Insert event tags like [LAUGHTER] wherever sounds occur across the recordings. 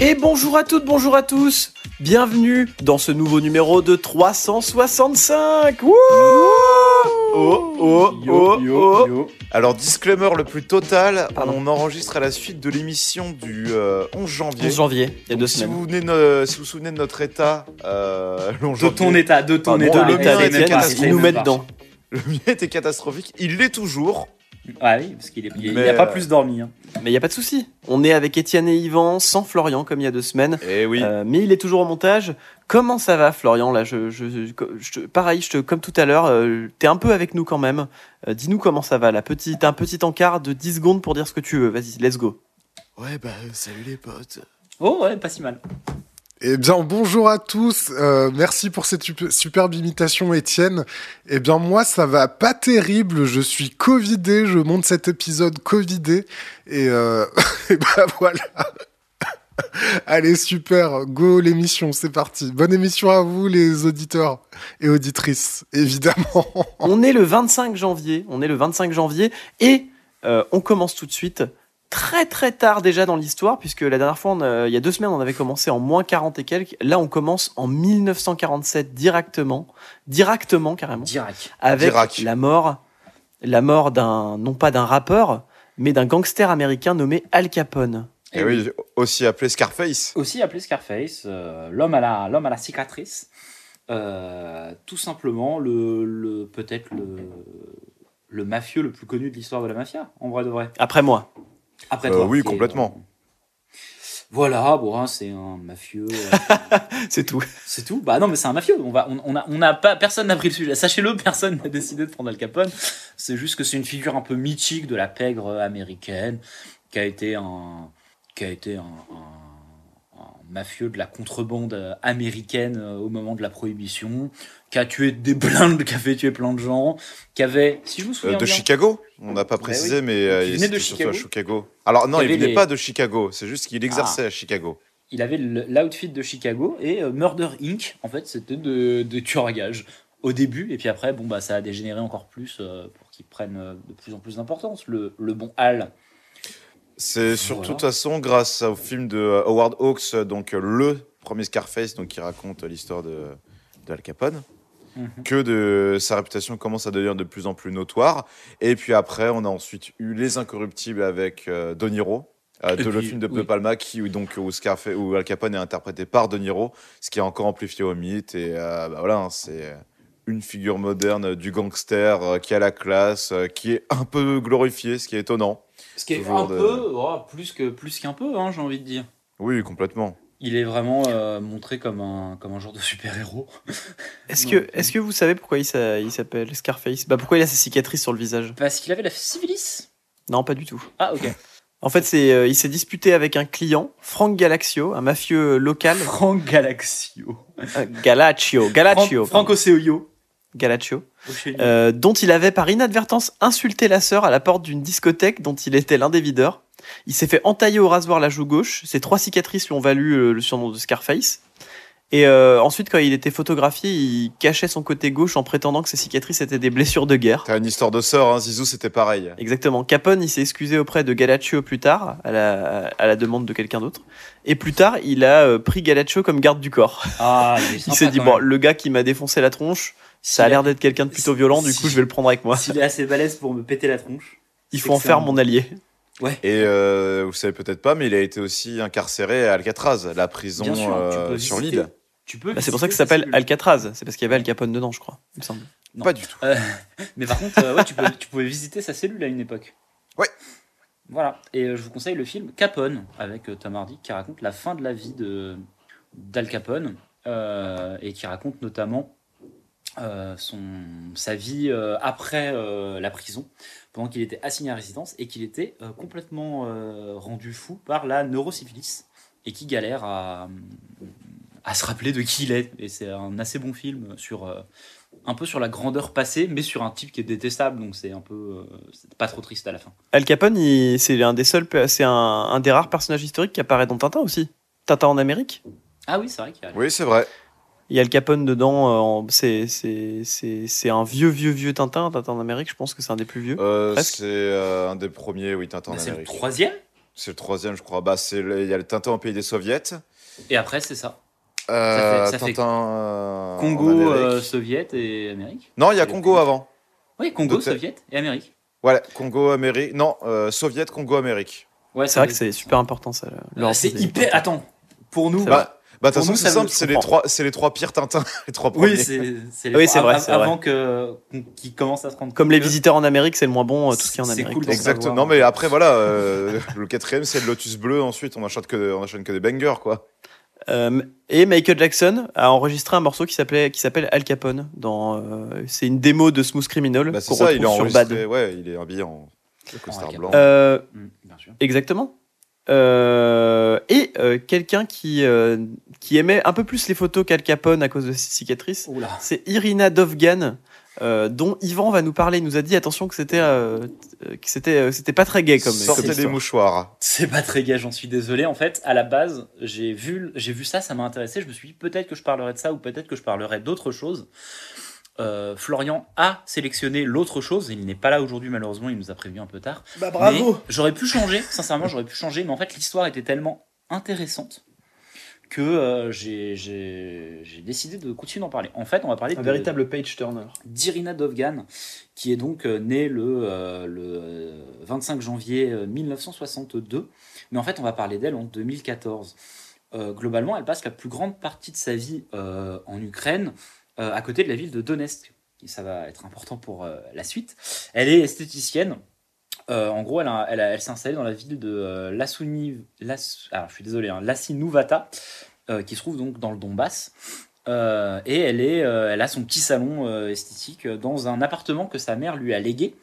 Et bonjour à toutes, bonjour à tous Bienvenue dans ce nouveau numéro de 365 Wouh Oh, oh, oh, oh. Alors, disclaimer le plus total, Pardon. on enregistre à la suite de l'émission du euh, 11 janvier. 11 janvier, il y a deux si semaines. vous, venez de- si vous vous souvenez de notre état, euh, le 11 De ton état, de ton état. de l'état d'Étienne, catastrophique. il nous met dedans. le mien était catastrophique. Il l'est toujours. Ah oui, parce qu'il est, il Mais, a pas euh, plus dormi. hein. Mais il n'y a pas de souci. On est avec Étienne et Yvan, sans Florian, comme il y a deux semaines. Eh oui. Euh, mais il est toujours au montage. Comment ça va, Florian Là, je, je, pareil, je te, comme tout à l'heure, euh, t'es un peu avec nous quand même. Euh, Dis-nous comment ça va. La petite, un petit encart de 10 secondes pour dire ce que tu veux. Vas-y, let's go. Ouais, bah, salut les potes. Oh ouais, pas si mal. Eh bien, bonjour à tous. Euh, merci pour cette sup- superbe imitation, Étienne. Eh bien, moi, ça va pas terrible. Je suis covidé. Je monte cet épisode covidé. Et, euh, [LAUGHS] bah voilà. [LAUGHS] Allez, super. Go l'émission. C'est parti. Bonne émission à vous, les auditeurs et auditrices, évidemment. [LAUGHS] On est le 25 janvier. On est le 25 janvier et euh, on commence tout de suite très très tard déjà dans l'histoire puisque la dernière fois, on il y a deux semaines, on avait commencé en moins 40 et quelques. Là, on commence en 1947 directement, directement carrément, Dirac. avec Dirac. la mort, la mort d'un non pas d'un rappeur, mais d'un gangster américain nommé Al Capone. Oui, aussi appelé Scarface. Aussi appelé Scarface, euh, l'homme à la, l'homme à la cicatrice. Euh, tout simplement, le, le peut-être le, le mafieux le plus connu de l'histoire de la mafia, en vrai de vrai. Après moi. Après Euh, toi. oui, complètement. euh, Voilà, bon, hein, c'est un mafieux. euh, [LAUGHS] C'est tout. C'est tout? Bah non, mais c'est un mafieux. On va, on, on a, on a pas, personne n'a pris le sujet. Sachez-le, personne n'a décidé de prendre Al Capone. C'est juste que c'est une figure un peu mythique de la pègre américaine, qui a été un, qui a été un, un- un mafieux de la contrebande américaine au moment de la prohibition, qui a tué des [LAUGHS] plein de, qui a fait tuer plein de gens, qui avait, si je me Euh, souviens de bien, Chicago On n'a pas Bah précisé, oui. mais euh, Il venait de surtout à Chicago. Chicago. Alors, non, Il il avait venait les- pas de Chicago. C'est juste qu'il exerçait à Chicago. il avait l'outfit de Chicago et euh, Murder Inc. En fait, c'était de, de tueur à gages au début et puis après, bon bah ça a dégénéré encore plus pour qu'il prenne euh, de plus en plus d'importance. Le, le bon Al. C'est surtout de toute façon grâce au film de Howard Hawks, donc le premier Scarface, donc qui raconte l'histoire de, de Al Capone, Mhm. que de sa réputation commence à devenir de plus en plus notoire. Et puis après, on a ensuite eu Les Incorruptibles avec euh, De Niro. euh, de le film de De oui. Palma qui où donc où, Al Capone est interprété par De Niro, ce qui a encore amplifié au mythe et euh, bah voilà hein, c'est une figure moderne du gangster euh, qui a la classe, qui est un peu glorifié, ce qui est étonnant. Ce qui est Toujours un de- peu, oh, plus que plus qu'un peu, hein, j'ai envie de dire. Oui, complètement. Il est vraiment euh, montré comme un comme un genre de super héros. [LAUGHS] Est-ce que, vous savez pourquoi il s'a- s'appelle Scarface? Bah pourquoi il a ses cicatrices sur le visage? Parce qu'il avait la syphilis? Non, pas du tout. Ah ok. [LAUGHS] En fait, c'est, euh, il s'est disputé avec un client, Frank Galaxio, un mafieux local. Frank Galaxio. Euh, Galaccio, Galaccio, Franco. Galaccio, euh, dont il avait par inadvertance insulté la sœur à la porte d'une discothèque dont il était l'un des videurs. Il s'est fait entailler au rasoir la joue gauche. Ses trois cicatrices lui ont valu euh, le surnom de Scarface. Et euh, ensuite, quand il était photographié, il cachait son côté gauche en prétendant que ses cicatrices étaient des blessures de guerre. T'as une histoire de sœur, hein, Zizou, c'était pareil. Exactement. Capone, il s'est excusé auprès de Galaccio plus tard, à la, à la demande de quelqu'un d'autre. Et plus tard, il a pris Galaccio comme garde du corps. Ah, il, [LAUGHS] Il s'est dit, bon, le gars qui m'a défoncé la tronche, ça a l'air a- d'être quelqu'un de plutôt violent, du si- coup, je vais le prendre avec moi. S'il est assez balèze pour me péter la tronche. Il faut en faire mon allié. Et euh, vous savez peut-être pas, mais il a été aussi incarcéré à Alcatraz, la prison Bien sûr, tu euh, peux sur visiter- l'île. Tu peux. Bah, c'est pour ça que ça s'appelle. Alcatraz. C'est parce qu'il y avait Al Capone dedans, je crois. Il me semble. Non. Pas du tout. Euh, [LAUGHS] mais par contre, euh, ouais, tu, peux, tu pouvais visiter sa cellule à une époque. Ouais. Voilà. Et euh, je vous conseille le film Capone avec euh, Tom Hardy qui raconte la fin de la vie de d'Al Capone euh, et qui raconte notamment euh, son, sa vie euh, après euh, la prison, pendant qu'il était assigné à résidence et qu'il était euh, complètement euh, rendu fou par la neurosyphilis et qui galère à, à se rappeler de qui il est. Et c'est un assez bon film sur euh, un peu sur la grandeur passée, mais sur un type qui est détestable. Donc c'est un peu euh, c'est pas trop triste à la fin. Al Capone, c'est un des seuls, c'est un, un des rares personnages historiques qui apparaît dans Tintin aussi. Tintin en Amérique? Ah oui, c'est vrai qu'il y a. Oui, c'est vrai. Il y a Al Capone dedans. euh, c'est c'est c'est c'est un vieux vieux vieux Tintin. Tintin en Amérique. Je pense que c'est un des plus vieux. Euh, c'est euh, un des premiers, oui, Tintin en Bah, c'est le Amérique. troisième? C'est le troisième, je crois. Bah, c'est le- il y a le Tintin au pays des soviets. Et après, c'est ça. Euh, ça fait Tintin euh, Congo, euh, Soviet et Amérique. Non, il y a Congo le- avant. Oui, Congo. Soviet et Amérique. Ouais, Congo, Amérique. Non, euh, Soviet, Congo, Amérique. Ouais, C'est vrai que c'est super important ça. le- l'ordre C'est hyper. Attends, pour nous. Bah, bah, de toute façon, c'est simple, c'est les trois, c'est les trois pires Tintins, [LAUGHS] les trois premiers. Oui, c'est c'est les Oui, vrai, av- c'est vrai. Avant que qu'ils commencent à se rendre Comme les visiteurs en Amérique, c'est le moins bon. euh, tout ce qui est en C'est Amérique. cool Exactement. Non, mais après, voilà, euh, [LAUGHS] le quatrième, c'est le Lotus Bleu. Ensuite, on enchaîne que, on enchaîne que des bangers, quoi. Euh, et Michael Jackson a enregistré un morceau qui s'appelait qui s'appelle Al Capone. Dans euh, c'est une démo de Smooth Criminal Bah, qu'on c'est ça, il est sur Bad. Ouais, il est habillé en costard blanc. Euh, Mm, bien sûr. Exactement. Euh, et euh, quelqu'un qui, euh, qui aimait un peu plus les photos qu'Al Capone à cause de ses cicatrices, c'est Irina Dovgan, euh, dont Yvan va nous parler. Il nous a dit attention que c'était que c'était euh, c'était pas très gay comme, Sortez des mouchoirs. C'est pas très gai, j'en suis désolé. En fait, à la base, j'ai vu, j'ai vu ça, ça m'a intéressé. Je me suis dit peut-être que je parlerai de ça ou peut-être que je parlerai d'autre chose. Euh, Florian a sélectionné l'autre chose. Il n'est pas là aujourd'hui, malheureusement. Il nous a prévenu un peu tard. Bah Mais J'aurais pu changer, sincèrement, j'aurais pu changer. Mais en fait, l'histoire était tellement intéressante que euh, j'ai- j'ai j'ai décidé de continuer d'en parler. En fait, on va parler Un de, véritable page turner. d'Irina Dovgan, qui est donc euh, née le, euh, le euh, 25 janvier euh, 1962. Mais en fait, on va parler d'elle en 2014. Euh, globalement, elle passe la plus grande partie de sa vie euh, en Ukraine, à côté de la ville de Donetsk. Et ça va être important pour euh, la suite. Elle est esthéticienne. Euh, en gros, elle, s'est installée dans la ville de euh, alors, je suis désolé, hein, euh, qui se trouve donc dans le Donbass. Euh, et elle, euh, elle a son petit salon euh, esthétique euh, dans un appartement que sa mère lui a légué.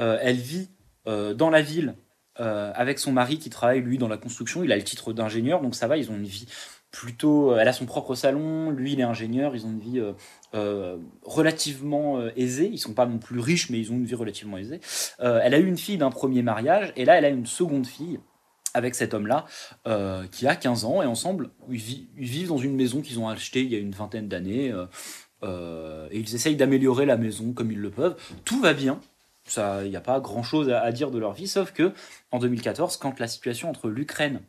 Euh, elle vit euh, dans la ville euh, avec son mari qui travaille lui dans la construction. Il a le titre d'ingénieur, donc ça va. Ils ont une vie plutôt. Elle a son propre salon. Lui, il est ingénieur. Ils ont une vie euh, euh, relativement euh, aisée. Ils sont pas non plus riches, mais ils ont une vie relativement aisée. Euh, elle a eu une fille d'un premier mariage, et là, elle a une seconde fille avec cet homme-là euh, qui a 15 ans et ensemble ils, vi- ils vivent dans une maison qu'ils ont achetée il y a une vingtaine d'années euh, euh, et ils essayent d'améliorer la maison comme ils le peuvent. Tout va bien, il n'y a pas grand-chose à, à dire de leur vie, sauf que en 2014, quand la situation entre l'Ukraine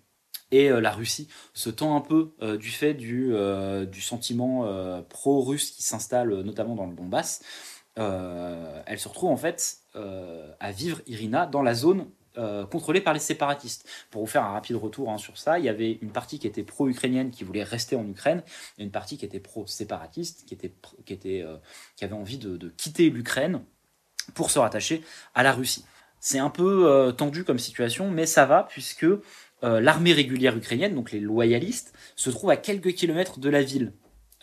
et euh, la Russie se tend un peu euh, du fait du, euh, sentiment pro-russe qui s'installe notamment dans le Donbass, elle se retrouve en fait à vivre, Irina, dans la zone contrôlée par les séparatistes. Pour vous faire un rapide retour hein, sur ça, il y avait une partie qui était pro-ukrainienne qui voulait rester en Ukraine, et une partie qui était pro-séparatiste, qui, était, qui, avait envie de, de quitter l'Ukraine pour se rattacher à la Russie. C'est un peu tendu comme situation, mais ça va puisque euh, l'armée régulière ukrainienne, donc les loyalistes, se trouve à quelques kilomètres de la ville.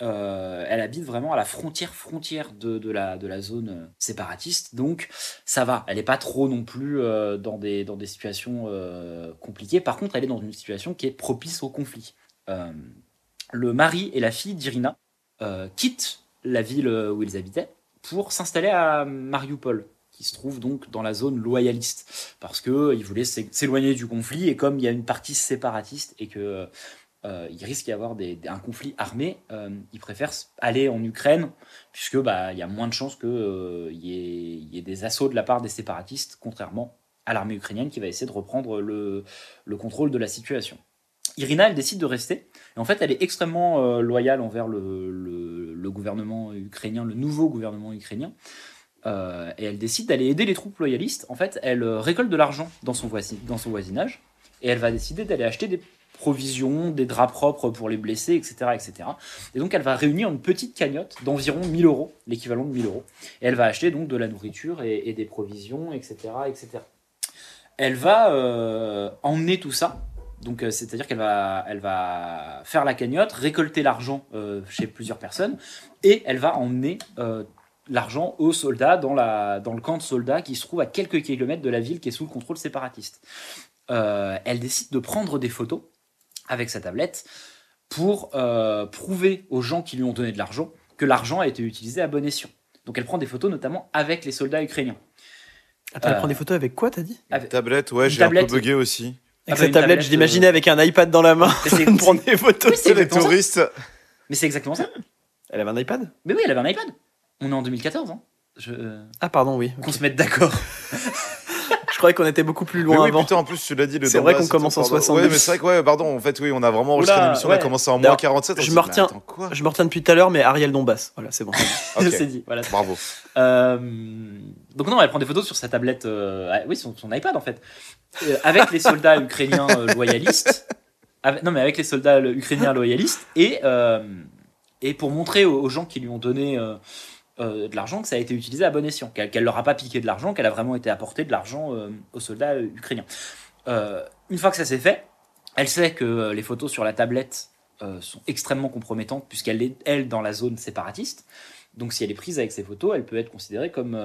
Euh, elle habite vraiment à la frontière frontière de, la, zone euh, séparatiste, donc ça va. Elle n'est pas trop non plus dans, des, dans des situations compliquées. Par contre, elle est dans une situation qui est propice au conflit. Le mari et la fille d'Irina quittent la ville où ils habitaient pour s'installer à Mariupol, qui se trouve donc dans la zone loyaliste, parce qu'ils voulaient s'é- s'éloigner du conflit, et comme il y a une partie séparatiste et que euh, risque d'y avoir un conflit armé, euh, ils préfèrent aller en Ukraine, puisque bah, il y a moins de chances qu'il y, ait- il y ait des assauts de la part des séparatistes, contrairement à l'armée ukrainienne qui va essayer de reprendre le, le contrôle de la situation. Irina, elle décide de rester. Et en fait, elle est extrêmement euh, loyale envers le- le gouvernement ukrainien, le nouveau gouvernement ukrainien. Euh, et elle décide d'aller aider les troupes loyalistes. En fait, elle euh, récolte de l'argent dans, son voisinage. Et elle va décider d'aller acheter des provisions, des draps propres pour les blessés, etc., etc. Et donc, elle va réunir une petite cagnotte d'environ 1000 euros, l'équivalent de 1000 euros. Et elle va acheter donc de la nourriture et, des provisions, etc., etc. Elle va euh, emmener tout ça donc, c'est-à-dire qu'elle va, faire la cagnotte, récolter l'argent chez plusieurs personnes, et elle va emmener l'argent aux soldats dans, la, dans le camp de soldats qui se trouve à quelques kilomètres de la ville qui est sous le contrôle séparatiste. Euh, elle décide de prendre des photos avec sa tablette pour euh, prouver aux gens qui lui ont donné de l'argent que l'argent a été utilisé à bon escient. Donc elle prend des photos notamment avec les soldats ukrainiens. Attends, elle Euh, prend des photos avec quoi, t'as dit? Avec- Tablette, ouais, j'ai un peu bugué aussi. Ah Avec bah, sa une tablette, je l'imaginais euh, avec un iPad dans la main, [LAUGHS] prendre des photos. Oui, c'est les ça. touristes. Mais c'est exactement ça. Elle avait un iPad? Mais oui, elle avait un iPad. On est en 2014. Hein. Je... euh, Ah, pardon, oui. Qu'on se mette d'accord. [LAUGHS] Je croyais qu'on était beaucoup plus Mais loin oui, avant. putain, en plus, tu l'as dit, le C'est vrai qu'on commence en pardon. 70. Ouais, mais c'est vrai que, ouais, pardon, en fait, oui, on a vraiment enregistré l'émission, on a ouais. commencé en moins D'ailleurs, 47. on je me dit, mais retiens. attends, quoi Je me retiens depuis tout à l'heure, mais Ariel Donbass. Voilà, c'est bon. Ok, [LAUGHS] C'est dit. Voilà. bravo. Euh, donc non, elle prend des photos sur sa tablette, euh, ah, oui, son, son iPad en fait, Euh, avec les soldats [LAUGHS] ukrainiens loyalistes. Avec- non, mais avec les soldats ukrainiens loyalistes et euh, et pour montrer aux, aux gens qui lui ont donné euh, de l'argent que ça a été utilisé à bon escient, qu'elle qu'elle leur a pas piqué de l'argent, qu'elle a vraiment été apportée de l'argent euh, aux soldats euh, ukrainiens. Une fois que ça s'est fait, elle sait que les photos sur la tablette sont extrêmement compromettantes puisqu'elle est elle dans la zone séparatiste. Donc si elle est prise avec ces photos, elle peut être considérée comme,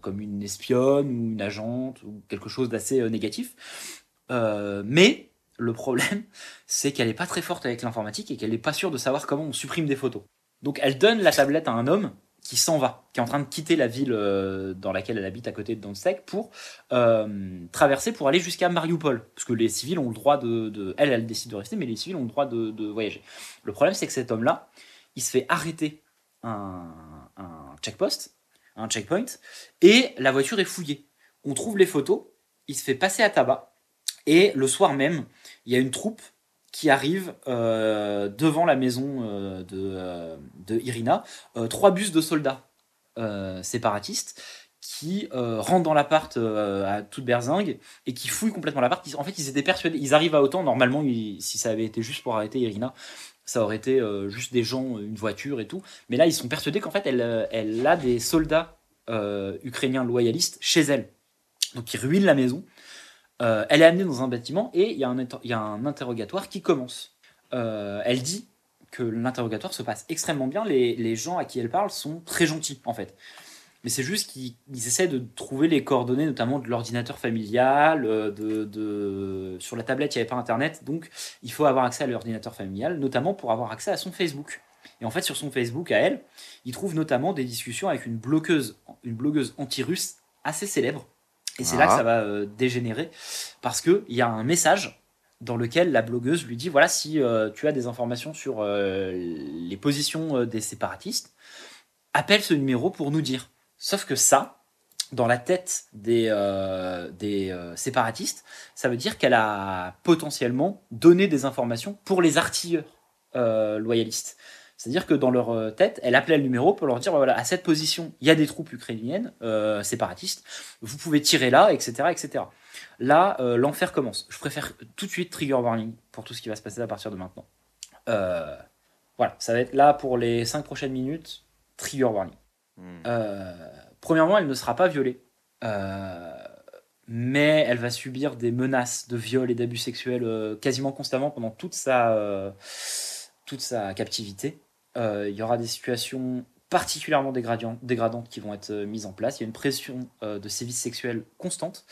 comme une espionne ou une agente ou quelque chose d'assez négatif. Mais le problème, [LAUGHS] c'est qu'elle n'est pas très forte avec l'informatique et qu'elle n'est pas sûre de savoir comment on supprime des photos. Donc elle donne la tablette à un homme qui s'en va, qui est en train de quitter la ville euh, dans laquelle elle habite à côté de Donetsk pour euh, traverser pour aller jusqu'à Mariupol. Parce que les civils ont le droit de, Elle, elle décide de rester, mais les civils ont le droit de, de voyager. Le problème, c'est que cet homme-là, il se fait arrêter un, un checkpost, un checkpoint, et la voiture est fouillée. On trouve les photos, il se fait passer à tabac, et le soir même, il y a une troupe qui arrive euh, devant la maison euh, de, euh, de Irina, euh, trois bus de soldats euh, séparatistes qui rentrent dans l'appart à toute berzingue et qui fouillent complètement l'appart. En fait, ils étaient persuadés, ils arrivent à autant. Normalement, si ça avait été juste pour arrêter Irina, ça aurait été juste des gens, une voiture et tout. Mais là, ils sont persuadés qu'en fait, elle, elle a des soldats ukrainiens loyalistes chez elle. Donc, ils ruinent la maison. Euh, elle est amenée dans un bâtiment et il y, a un interrogatoire qui commence. Euh, elle dit que l'interrogatoire se passe extrêmement bien. Les, les gens à qui elle parle sont très gentils, en fait. Mais c'est juste qu'ils ils essaient de trouver les coordonnées, notamment de l'ordinateur familial, euh, de, sur la tablette, il n'y avait pas Internet, donc il faut avoir accès à l'ordinateur familial, notamment pour avoir accès à son Facebook. Et en fait, sur son Facebook à elle, il trouve notamment des discussions avec une blogueuse anti-russe assez célèbre. Et c'est là que Ah. ça va euh, dégénérer, parce qu'il y a un message dans lequel la blogueuse lui dit voilà, si euh, tu as des informations sur euh, les positions des séparatistes, appelle ce numéro pour nous dire. Sauf que ça, dans la tête des, euh, des euh, séparatistes, ça veut dire qu'elle a potentiellement donné des informations pour les artilleurs euh, loyalistes. C'est-à-dire que dans leur euh, tête, elle appelait le numéro pour leur dire voilà, à cette position, il y a des troupes ukrainiennes euh, séparatistes, vous pouvez tirer là, etc. etc. Là, euh, l'enfer commence. Je préfère tout de suite trigger warning pour tout ce qui va se passer à partir de maintenant. Euh, voilà, ça va être là pour les 5 prochaines minutes, trigger warning. Hmm. Premièrement, elle ne sera pas violée. Mais elle va subir des menaces de viol et d'abus sexuels quasiment constamment pendant toute sa, toute sa captivité. Euh, il y aura des situations particulièrement dégradantes qui vont être euh, mises en place. Il y a une pression euh, de sévices sexuels constante.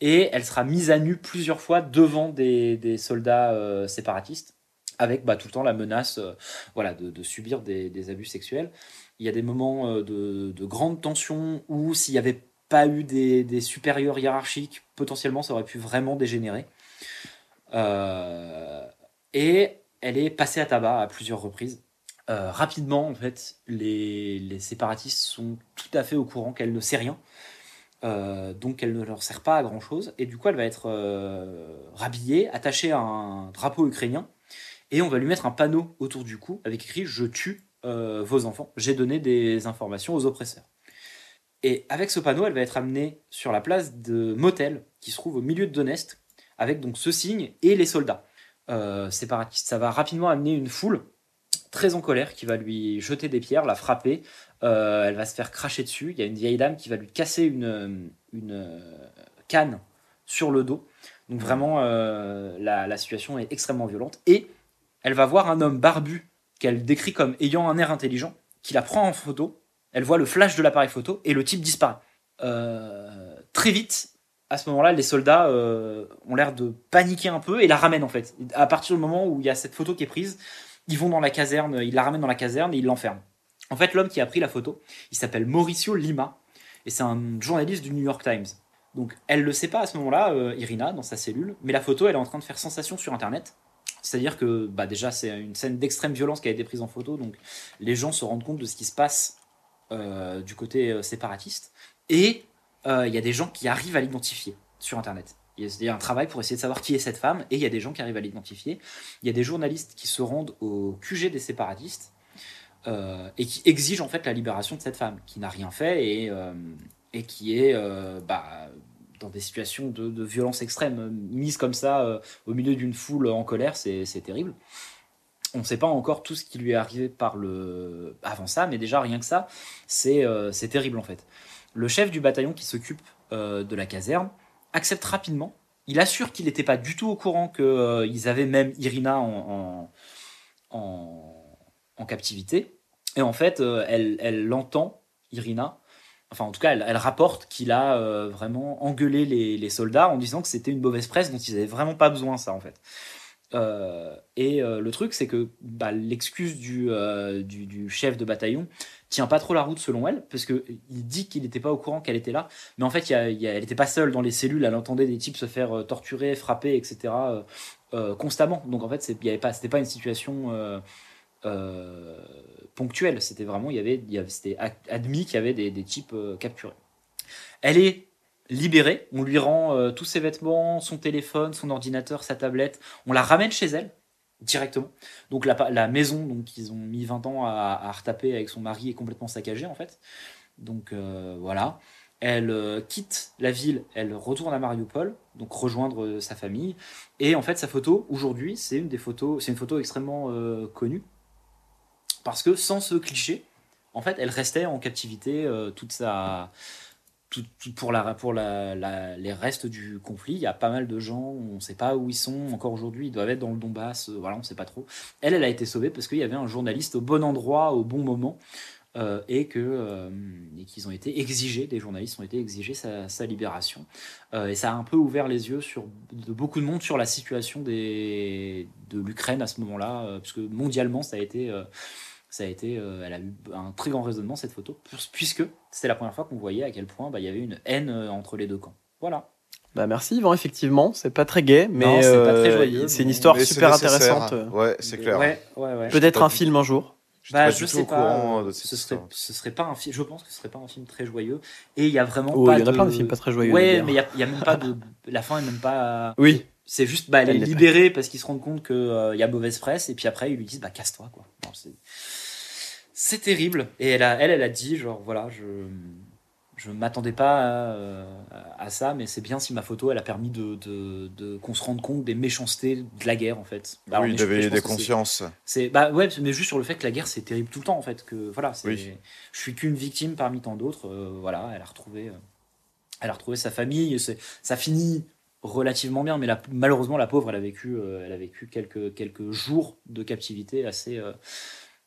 Et elle sera mise à nu plusieurs fois devant des, soldats séparatistes, avec bah, tout le temps la menace de, subir des, abus sexuels. Il y a des moments de, de grande tension où s'il n'y avait pas eu des, des supérieurs hiérarchiques, potentiellement ça aurait pu vraiment dégénérer. Et elle est passée à tabac à plusieurs reprises. Euh, rapidement, en fait, les, séparatistes sont tout à fait au courant qu'elle ne sait rien. Euh, donc elle ne leur sert pas à grand chose et du coup elle va être euh, rhabillée, attachée à un drapeau ukrainien et on va lui mettre un panneau autour du cou avec écrit je tue vos enfants, j'ai donné des informations aux oppresseurs. Et avec ce panneau, elle va être amenée sur la place de Motel, qui se trouve au milieu de Donetsk, avec donc ce signe et les soldats séparatistes. Ça va rapidement amener une foule très en colère qui va lui jeter des pierres, la frapper. Euh, elle va se faire cracher dessus. Il y a une vieille dame qui va lui casser une, une canne sur le dos. Donc vraiment, euh, la, la situation est extrêmement violente. Et elle va voir un homme barbu qu'elle décrit comme ayant un air intelligent, qui la prend en photo. Elle voit le flash de l'appareil photo et le type disparaît. Euh, très vite, à ce moment-là, les soldats euh, ont l'air de paniquer un peu et la ramènent en fait. À partir du moment où il y a cette photo qui est prise, ils vont dans la caserne, ils la ramènent dans la caserne et ils l'enferment. En fait, l'homme qui a pris la photo, il s'appelle Mauricio Lima et c'est un journaliste du New York Times. Donc, elle le sait pas à ce moment-là, euh, Irina, dans sa cellule, mais la photo, elle est en train de faire sensation sur Internet. C'est-à-dire que, bah, déjà, c'est une scène d'extrême violence qui a été prise en photo, donc les gens se rendent compte de ce qui se passe euh, du côté euh, séparatiste. Et il y a des gens qui arrivent à l'identifier sur Internet. Il y a un travail pour essayer de savoir qui est cette femme, et il y a des gens qui arrivent à l'identifier. Il y a des journalistes qui se rendent au QG des séparatistes euh, et qui exigent en fait la libération de cette femme, qui n'a rien fait et, euh, et qui est euh, bah, dans des situations de, violence extrême, mise comme ça au milieu d'une foule en colère, c'est terrible. On ne sait pas encore tout ce qui lui est arrivé par le avant ça, mais déjà rien que ça, c'est terrible en fait. Le chef du bataillon qui s'occupe de la caserne accepte rapidement. Il assure qu'il n'était pas du tout au courant qu'ils avaient même Irina en, en, captivité. Et en fait, euh, elle, l'entend, Irina. Enfin, en tout cas, elle, rapporte qu'il a euh, vraiment engueulé les, les soldats en disant que c'était une mauvaise presse dont ils n'avaient vraiment pas besoin, ça, en fait. Euh, et euh, le truc, c'est que bah, l'excuse euh, du, du chef de bataillon tient pas trop la route selon elle, parce que il dit qu'il n'était pas au courant qu'elle était là, mais en fait, elle n'était pas seule dans les cellules, elle entendait des types se faire euh, torturer, frapper, etc. euh, euh, constamment. Donc en fait, c'était pas une situation ponctuelle, c'était vraiment, y avait, c'était ad- admis qu'il y avait des, types capturés. Elle est libérée, on lui rend tous ses vêtements, son téléphone, son ordinateur, sa tablette, on la ramène chez elle directement. Donc la, maison donc qu'ils ont mis 20 ans à, retaper avec son mari est complètement saccagée en fait. Donc euh, voilà. Elle euh, quitte la ville, elle retourne à Mariupol, donc rejoindre euh, sa famille. Et en fait, sa photo aujourd'hui, c'est une c'est une photo extrêmement connue parce que sans ce cliché, en fait, elle restait en captivité toute sa pour, la, pour la, les restes du conflit, il y a pas mal de gens, on ne sait pas où ils sont encore aujourd'hui, ils doivent être dans le Donbass, euh, voilà, on ne sait pas trop. Elle, elle a été sauvée parce qu'il y avait un journaliste au bon endroit, au bon moment, euh, et que euh, qu'ils ont été exigés, des journalistes ont été exigés sa, sa libération. Euh, et ça a un peu ouvert les yeux sur, de beaucoup de monde sur la situation des, de l'Ukraine à ce moment-là, parce que mondialement, ça a été... ça a été, euh, elle a eu un très grand raisonnement cette photo, puisque c'était la première fois qu'on voyait à quel point bah, il y avait une haine euh, entre les deux camps. Voilà. Bah merci Yvan, effectivement, c'est pas très gai, mais c'est euh, c'est une histoire super intéressante. Ouais, c'est clair. Ouais, ouais, ouais. Peut-être un film un jour. Bah, je tout sais pas. de ce serait, ce serait pas un film. Je pense que ce serait pas un film très joyeux. Et il y a vraiment Oh, pas il y en a de... plein de films pas très joyeux. Ouais, mais il y a, il y a même pas de. La fin est même pas. Oui, C'est juste, bah, elle est libérée parce qu'ils se rendent compte qu'il y a mauvaise presse, et puis après, ils lui disent, bah, casse-toi, quoi. Non, c'est... terrible. Et elle, a, elle, elle a dit, genre, voilà, je. Je m'attendais pas à, à ça, mais c'est bien si ma photo, elle a permis de, de, de- qu'on se rende compte des méchancetés de la guerre, en fait. Bah, oui, d'éveiller des consciences. c'est bah ouais, mais juste sur le fait que la guerre c'est terrible tout le temps en fait que voilà, Oui. je suis qu'une victime parmi tant d'autres euh, voilà, elle a retrouvé euh, elle a retrouvé sa famille, c'est ça finit relativement bien mais la- malheureusement la pauvre elle a vécu euh, elle a vécu quelques quelques jours de captivité assez euh,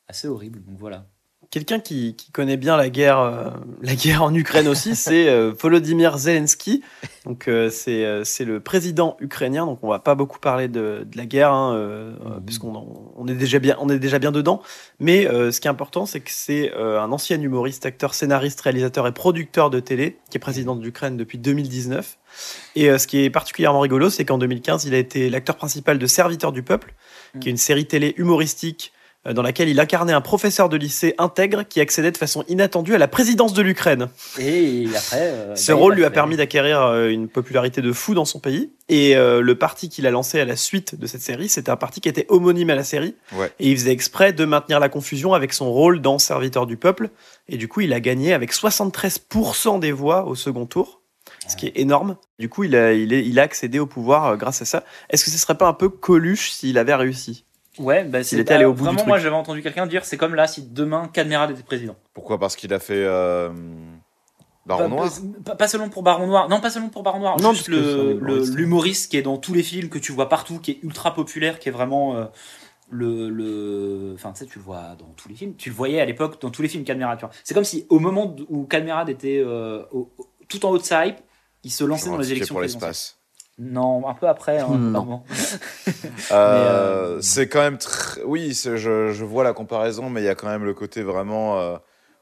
assez horrible. Donc voilà. quelqu'un qui, qui connaît bien la guerre, euh, [LAUGHS] la guerre en Ukraine aussi, c'est euh, Volodymyr Zelensky. Donc euh, c'est euh, c'est le président ukrainien. Donc on va pas beaucoup parler de, de la guerre, hein, euh, puisqu'on on est déjà bien on est déjà bien dedans. Mais ce qui est important, c'est que c'est un ancien humoriste, acteur, scénariste, réalisateur et producteur de télé, qui est président d'Ukraine depuis 2019. Et ce qui est particulièrement rigolo, c'est qu'en 2015, il a été l'acteur principal de Serviteur du peuple, qui est une série télé humoristique dans laquelle il incarnait un professeur de lycée intègre qui accédait de façon inattendue à la présidence de l'Ukraine. Et après euh, Ce bah, rôle a lui a permis d'acquérir euh, une popularité de fou dans son pays. Et euh, le parti qu'il a lancé à la suite de cette série, c'était un parti qui était homonyme à la série. Ouais. Et il faisait exprès de maintenir la confusion avec son rôle dans Serviteur du peuple. Et du coup, il a gagné avec 73% des voix au second tour. Ce qui est énorme. Du coup, il a, il est, il a accédé au pouvoir euh, grâce à ça. Est-ce que ce serait pas un peu Coluche s'il avait réussi? Ouais, bah, S'il c'est était allé au bout du vraiment truc. moi j'avais entendu quelqu'un dire c'est comme là si demain Cadmerade était président. Pourquoi? Parce qu'il a fait euh, Baron Pas- Noir? pas, pas seulement pour Baron Noir. Non, pas seulement pour Baron Noir. Non, juste l'humoriste qui est dans tous les films, que tu vois partout, qui est ultra populaire, qui est vraiment euh, le, le. Enfin, tu sais, tu le vois dans tous les films. Tu le voyais à l'époque dans tous les films vois. C'est comme si au moment où Cadmerade était euh, au- tout en haut de sa hype, Il se lançait dans les élections pour présidentielles. l'espace. Non, un peu après. hein, vraiment. Euh, [LAUGHS] euh, C'est quand même très. Oui, je, je vois la comparaison, mais il y a quand même le côté vraiment euh,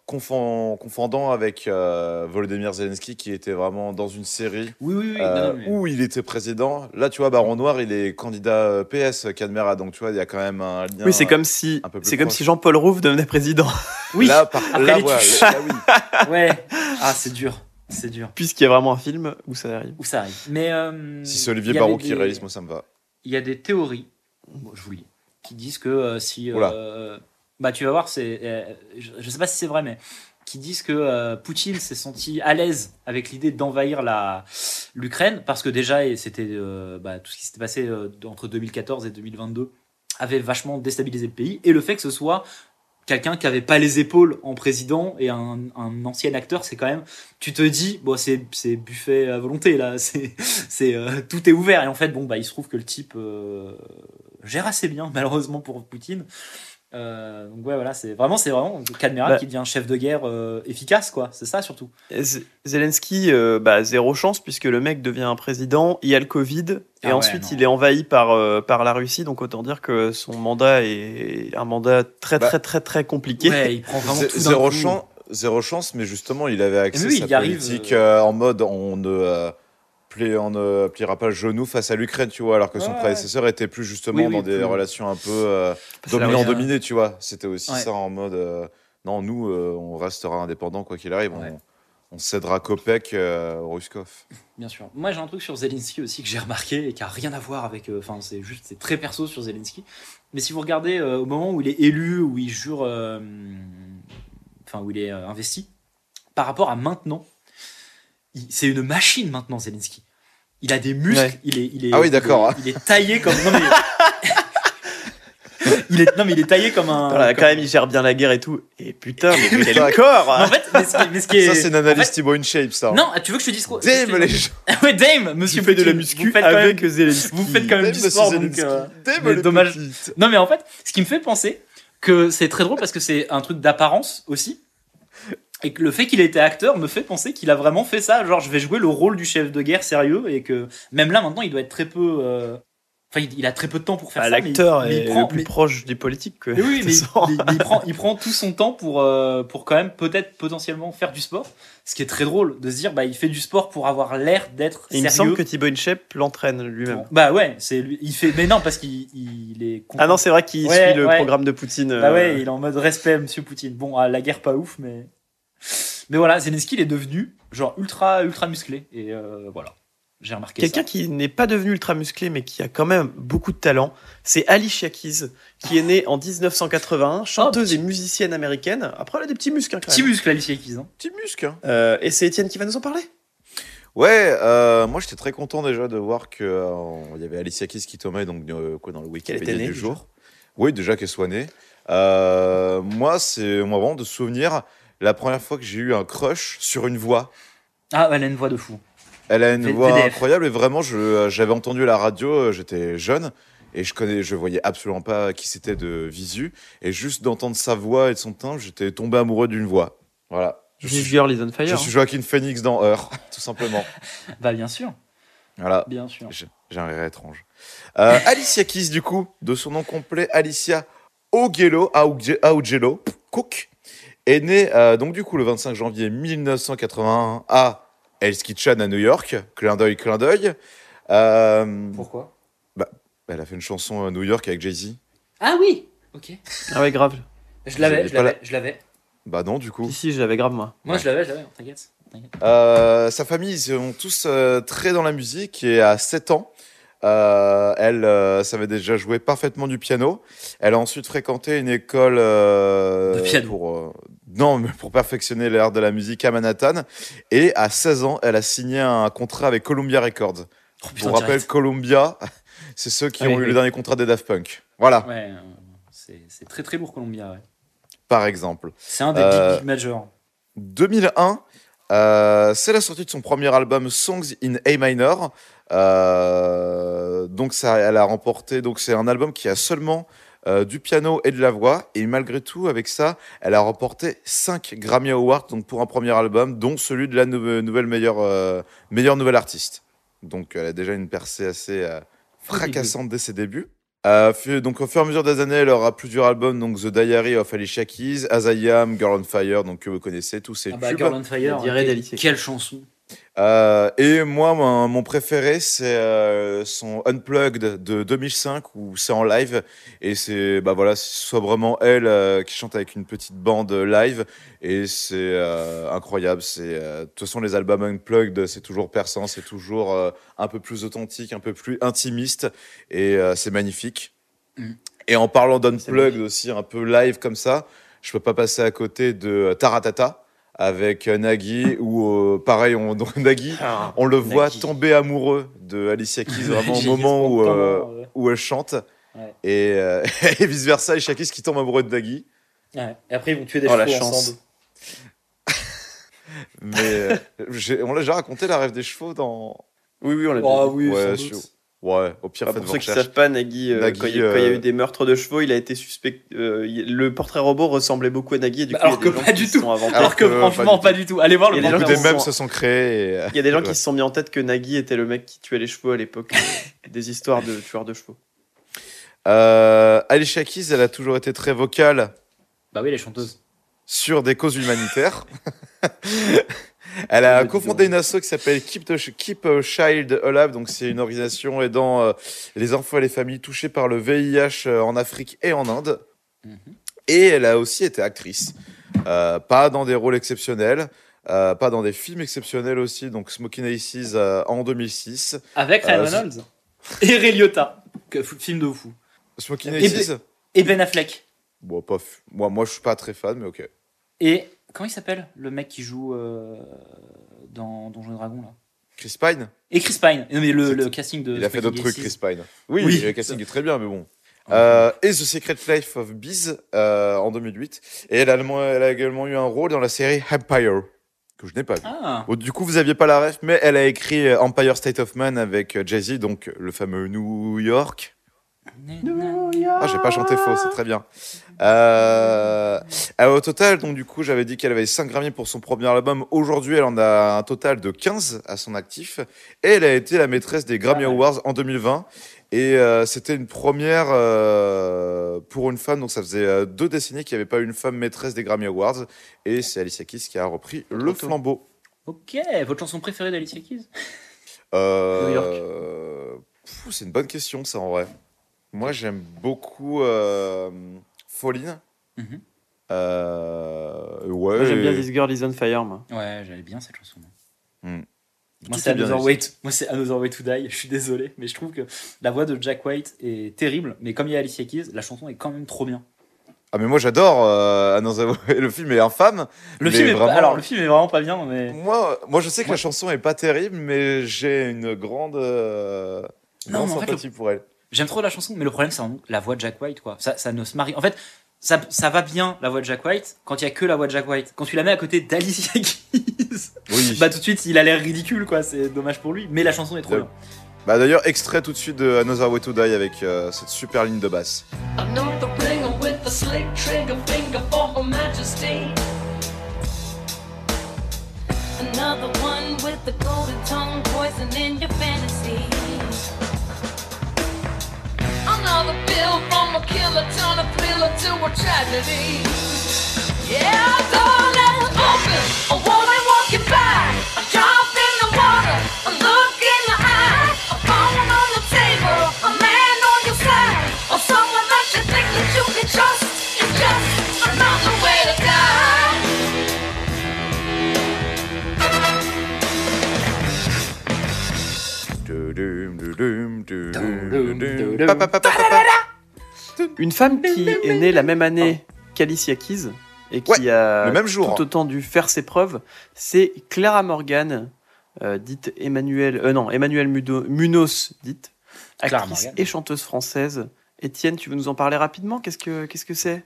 confond- confondant avec euh, Volodymyr Zelensky qui était vraiment dans une série Oui, oui, oui. euh, non, non, mais- où il était président. Là, tu vois, Baron Noir, il est candidat PS Cadmera, donc tu vois, il y a quand même un lien. Oui, c'est comme si, c'est comme si Jean-Paul Rouve devenait président, Oui, Là, par... après là, oui. ouais. Ah, c'est dur. C'est dur. puisqu'il y a vraiment un film où ça arrive. Où ça arrive. Mais. euh, Si c'est Olivier Barrault qui des- réalise, moi, ça me va. Il y a des théories, bon, je vous lis, qui disent que euh, si. Euh, bah, tu vas voir, c'est, euh, je, je sais pas si c'est vrai, mais qui disent que euh, Poutine s'est senti à l'aise avec l'idée d'envahir la l'Ukraine parce que déjà et c'était euh, bah, tout ce qui s'était passé euh, entre 2014 et 2022 avait vachement déstabilisé le pays et le fait que ce soit quelqu'un qui avait pas les épaules en président et un, ancien acteur c'est quand même tu te dis bon c'est c'est buffet à volonté là. [LAUGHS] C'est c'est euh, tout est ouvert. Et en fait bon bah il se trouve que le type euh, gère assez bien malheureusement pour Poutine euh, donc ouais voilà c'est vraiment c'est vraiment Bah. qui devient chef de guerre euh, efficace quoi c'est ça surtout Zelensky, euh, bah, zéro chance puisque le mec devient un président, il y a le Covid, et Ah ouais, ensuite non. il est envahi par, euh, par la Russie, donc autant dire que son mandat est un mandat très Bah, très très très compliqué. ouais il prend vraiment tout Zéro, chance, zéro chance, mais justement, il avait accès oui, à y sa politique en mode on ne euh, plie- on ne pliera pas le genou face à l'Ukraine, tu vois, alors que son Ouais, prédécesseur était plus justement Oui, oui, dans des plus- relations un peu euh, Parce que la dominant Russie- dominé, tu vois. C'était aussi Ouais. ça en mode euh, non, nous, euh, on restera indépendant quoi qu'il arrive, on, on cédera Kopek euh, au Ruskov. Bien sûr. Moi, j'ai un truc sur Zelensky aussi que j'ai remarqué et qui a rien à voir avec. euh, Enfin, c'est juste, c'est très perso sur Zelensky. Mais si vous regardez euh, au moment où il est élu, où il jure, euh, enfin où il est euh, investi, par rapport à maintenant, c'est une machine maintenant Zelensky. Il a des muscles. Ouais. Il est, il est. Ah oui, il est- d'accord. Il, est taillé comme. Non mais. [LAUGHS] il est, non mais il est taillé comme un. Voilà, comme- quand même, il gère bien la guerre et tout. Et putain, mais [LAUGHS] quel Putain. corps Mais en fait, mais ce qui, mais ce qui est. Ça, c'est une en analyse fait- Thibaut InShape, ça. Non, tu veux que je te dise quoi? Dame, les gens. [LAUGHS] Ouais, Dame, monsieur Tu fais de la muscu vous faites quand même- avec Zelensky. vous faites quand même Dame, du sport, donc, euh, Dame, mais les dommage. petites. Non, mais en fait, ce qui me fait penser que c'est très drôle parce que c'est un truc d'apparence aussi. Et que le fait qu'il ait été acteur me fait penser qu'il a vraiment fait ça. Genre, je vais jouer le rôle du chef de guerre sérieux et que même là, maintenant, il doit être très peu. euh, Enfin, il, a très peu de temps pour faire Ah, ça. L'acteur mais est il prend- le plus mais- proche des politiques que. mais oui, [LAUGHS] mais, il, prend, il prend tout son temps pour, euh, pour quand même peut-être potentiellement faire du sport. Ce qui est très drôle de se dire, bah, il fait du sport pour avoir l'air d'être Et il me sérieux. semble que Thibaut InShape l'entraîne lui-même. Bah ouais, c'est lui. Il fait, mais non, parce qu'il il est. Ah non, c'est vrai qu'il Ouais, suit le programme de Poutine. Bah euh, ouais, il est en mode respect, monsieur Poutine. Bon, à la guerre, pas ouf, mais. Mais voilà, Zelensky, il est devenu genre ultra, ultra musclé. Et euh, voilà, j'ai remarqué Quelqu'un qui n'est pas devenu ultra musclé, mais qui a quand même beaucoup de talent, c'est Alicia Keys, qui est née en 1981, chanteuse petit- et musicienne américaine. Après, elle a des petits muscles hein, quand Petit même. muscle, Alicia Keys. Hein. Petit muscle. hein. Euh, et c'est Étienne qui va nous en parler? Ouais, euh, moi j'étais très content déjà de voir que euh, il y avait Alicia Keys qui tombait donc euh, quoi dans le née, du déjà. jour. Oui, déjà qu'elle soit née. Euh, moi, c'est moi vraiment de souvenir la première fois que j'ai eu un crush sur une voix. Ah, elle a une voix de fou. Elle a une V- voix VDF. incroyable et vraiment, euh, j'avais entendu la radio, euh, j'étais jeune et je connais, je voyais absolument pas qui c'était de visu et juste d'entendre sa voix et de son timbre, j'étais tombé amoureux d'une voix. Voilà. Je suis, Girl is on fire. je suis Joaquin Phoenix dans Heure, [LAUGHS] tout simplement. [LAUGHS] Bah, bien sûr, Voilà. bien sûr. J'ai un rire étrange. Euh, Alicia Keys, du coup, de son nom complet, Alicia Augello, Auge- Augello Cook, est née donc du coup le 25 janvier 1981 à Hell's Kitchen à New York. Clin d'œil, clin d'œil. Euh, Pourquoi? elle a fait une chanson à New York avec Jay-Z. Ah oui Ok. Ah ouais, grave. Je l'avais, je l'avais, je l'avais. Bah non, du coup. Ici, je l'avais grave, moi. Moi, Ouais. je l'avais, je l'avais, t'inquiète. t'inquiète. Euh, sa famille, ils sont tous euh, très dans la musique et à 7 ans, euh, elle euh, savait déjà jouer parfaitement du piano. Elle a ensuite fréquenté une école euh, De piano. pour euh, non, mais pour perfectionner l'art de la musique à Manhattan. Et à 16 ans, elle a signé un contrat avec Columbia Records. Oh, Pour rappel, direct. Columbia, c'est ceux qui ont eu oui. le dernier contrat des Daft Punk. Voilà, Ouais, euh, c'est c'est très très lourd Columbia, ouais. par exemple. C'est un des Euh, big, big majors. 2001, euh, c'est la sortie de son premier album Songs in A minor. Euh, donc ça, elle a remporté. Donc c'est un album qui a seulement euh, du piano et de la voix. Et malgré tout, avec ça, elle a remporté 5 Grammy Awards donc pour un premier album, dont celui de la nou- nouvelle meilleure, euh, meilleure nouvelle artiste. Donc elle a déjà une percée assez euh, fracassante dès ses débuts. Euh, donc au fur et à mesure des années, elle aura plusieurs albums, donc The Diary of Alicia Keys, As I Am, Girl on Fire, donc que vous connaissez tous ces Ah bah, tubes. Girl on Fire, On dirait quelle chanson. Euh, et moi, mon, mon préféré, c'est euh, son Unplugged de 2005 où c'est en live et c'est bah voilà, sobrement elle euh, qui chante avec une petite bande live et c'est incroyable. C'est de toute façon les albums Unplugged, c'est toujours perçant, c'est toujours un peu plus authentique, un peu plus intimiste et c'est magnifique. Mm. Et en parlant d'Unplugged aussi, un peu live comme ça, je peux pas passer à côté de Taratata avec Nagui ou euh, pareil on donc, [LAUGHS] Nagui Ah, on le voit tomber amoureux de Alicia Keys [LAUGHS] vraiment au moment où, euh, où elle chante Ouais. et, euh, [LAUGHS] et vice versa Alicia Keys qui tombe amoureux de Nagui Ouais. Et après, ils vont tuer des Oh, la chevaux chance. ensemble. mais euh, j'ai- on l'a déjà raconté la rêve des chevaux dans Oui, oui, on l'a Oh déjà dit. oui, Ouais, sans sur- doute. Ouais au pire Ah, faites pour vos ceux qui ne savent pas, Nagui, euh, Nagui, quand, il, quand il y a euh, eu des meurtres de chevaux, il a été suspect. euh, le portrait robot ressemblait beaucoup à Nagui. Et du Bah, coup, il y a alors que pas du tout. Alors Alors que que, franchement, pas pas du tout. Allez voir le Il y a des mèmes sont- se sont créés et, Il y a des gens [LAUGHS] ouais. qui se sont mis en tête que Nagui était le mec qui tuait les chevaux à l'époque euh, [LAUGHS] des histoires de tueurs de chevaux. Euh, Alicia Keys elle a toujours été très vocale Bah oui, les chanteuses. sur des causes humanitaires. [LAUGHS] Elle a cofondé une asso qui s'appelle Keep, Keep a Child Alive, donc c'est une organisation aidant euh, les enfants et les familles touchés par le VIH euh, en Afrique et en Inde. Mhm. Et elle a aussi été actrice, Euh, pas dans des rôles exceptionnels, euh, pas dans des films exceptionnels aussi, donc Smoking Aces en 2006. Avec Ryan Reynolds. [LAUGHS] Et Ray Liotta. Que film de fou. Smoking Aces Et Ben Affleck. Bon, pas f- moi, moi je suis pas très fan, mais ok. Et comment il s'appelle le mec qui joue euh, dans Donjons et Dragons là? Chris Pine? Et Chris Pine. Non mais le, casting de. Il a fait d'autres trucs. Chris Pine. Oui, Oui. le casting est très bien, mais bon. Euh, et The Secret Life of Bees euh, en 2008. Et elle a, elle a également eu un rôle dans la série Empire, que je n'ai pas vu. Ah. Bon, du coup, vous aviez pas la ref, mais elle a écrit Empire State of Man avec Jay-Z, donc le fameux New York. Ah, j'ai pas chanté faux, c'est très bien. Euh, alors, au total, donc du coup, j'avais dit qu'elle avait 5 Grammy pour son premier album. Aujourd'hui, elle en a un total de 15 à son actif. Et elle a été la maîtresse des Grammy mal. Awards en 2020. Et euh, c'était une première euh, pour une femme. Donc ça faisait euh, deux décennies qu'il n'y avait pas eu une femme maîtresse des Grammy Awards. Et c'est Alicia Keys qui a repris le flambeau. Ok, votre chanson préférée d'Alicia Keys? Euh, New York. C'est une bonne question, ça, en vrai. Moi, j'aime beaucoup euh, Falling. Mhm. Euh, ouais. Moi, j'aime bien This Girl Is On Fire, moi. Ouais, j'aimais bien cette chanson. Hmm. Moi, c'est Another. Way, to- moi, c'est Another Way to Die. [LAUGHS] Je suis désolé, mais je trouve que la voix de Jack White est terrible. Mais comme il y a Alicia Keys, la chanson est quand même trop bien. Ah, mais moi, j'adore euh, Another Way. [LAUGHS] Le film est infâme. Le film est pas- vraiment- alors le film est vraiment pas bien, mais Moi, moi, je sais que Moi- la chanson est pas terrible, mais j'ai une grande, euh, Non, grande mais en fait, sympathie pour elle. J'aime trop la chanson. Mais le problème, c'est la voix de Jack White, quoi. Ça, ça ne se marie. En fait, ça, ça va bien la voix de Jack White quand il y a que la voix de Jack White. Quand tu la mets à côté d'Alicia [LAUGHS] Keys, Oui. bah tout de suite, il a l'air ridicule, quoi. C'est dommage pour lui. Mais la chanson est trop bien. Bah, d'ailleurs, extrait tout de suite de Another Way to Die avec euh, cette super ligne de basse. Another ringer with a slick trigger finger for Her Majesty. Another one with the golden tongue poison in your fantasy. Another bill from a killer turn a thriller to a tragedy. Yeah, door left open. Une femme qui est née la même année qu'Alicia Keys et qui Ouais, a le même jour. tout autant dû faire ses preuves, c'est Clara Morgan, euh, dite Emmanuel, euh, non, Emmanuel Mudo- Munoz, dite Clara actrice Morgan. et chanteuse française. Étienne, tu veux nous en parler rapidement? Qu'est-ce que qu'est-ce que c'est?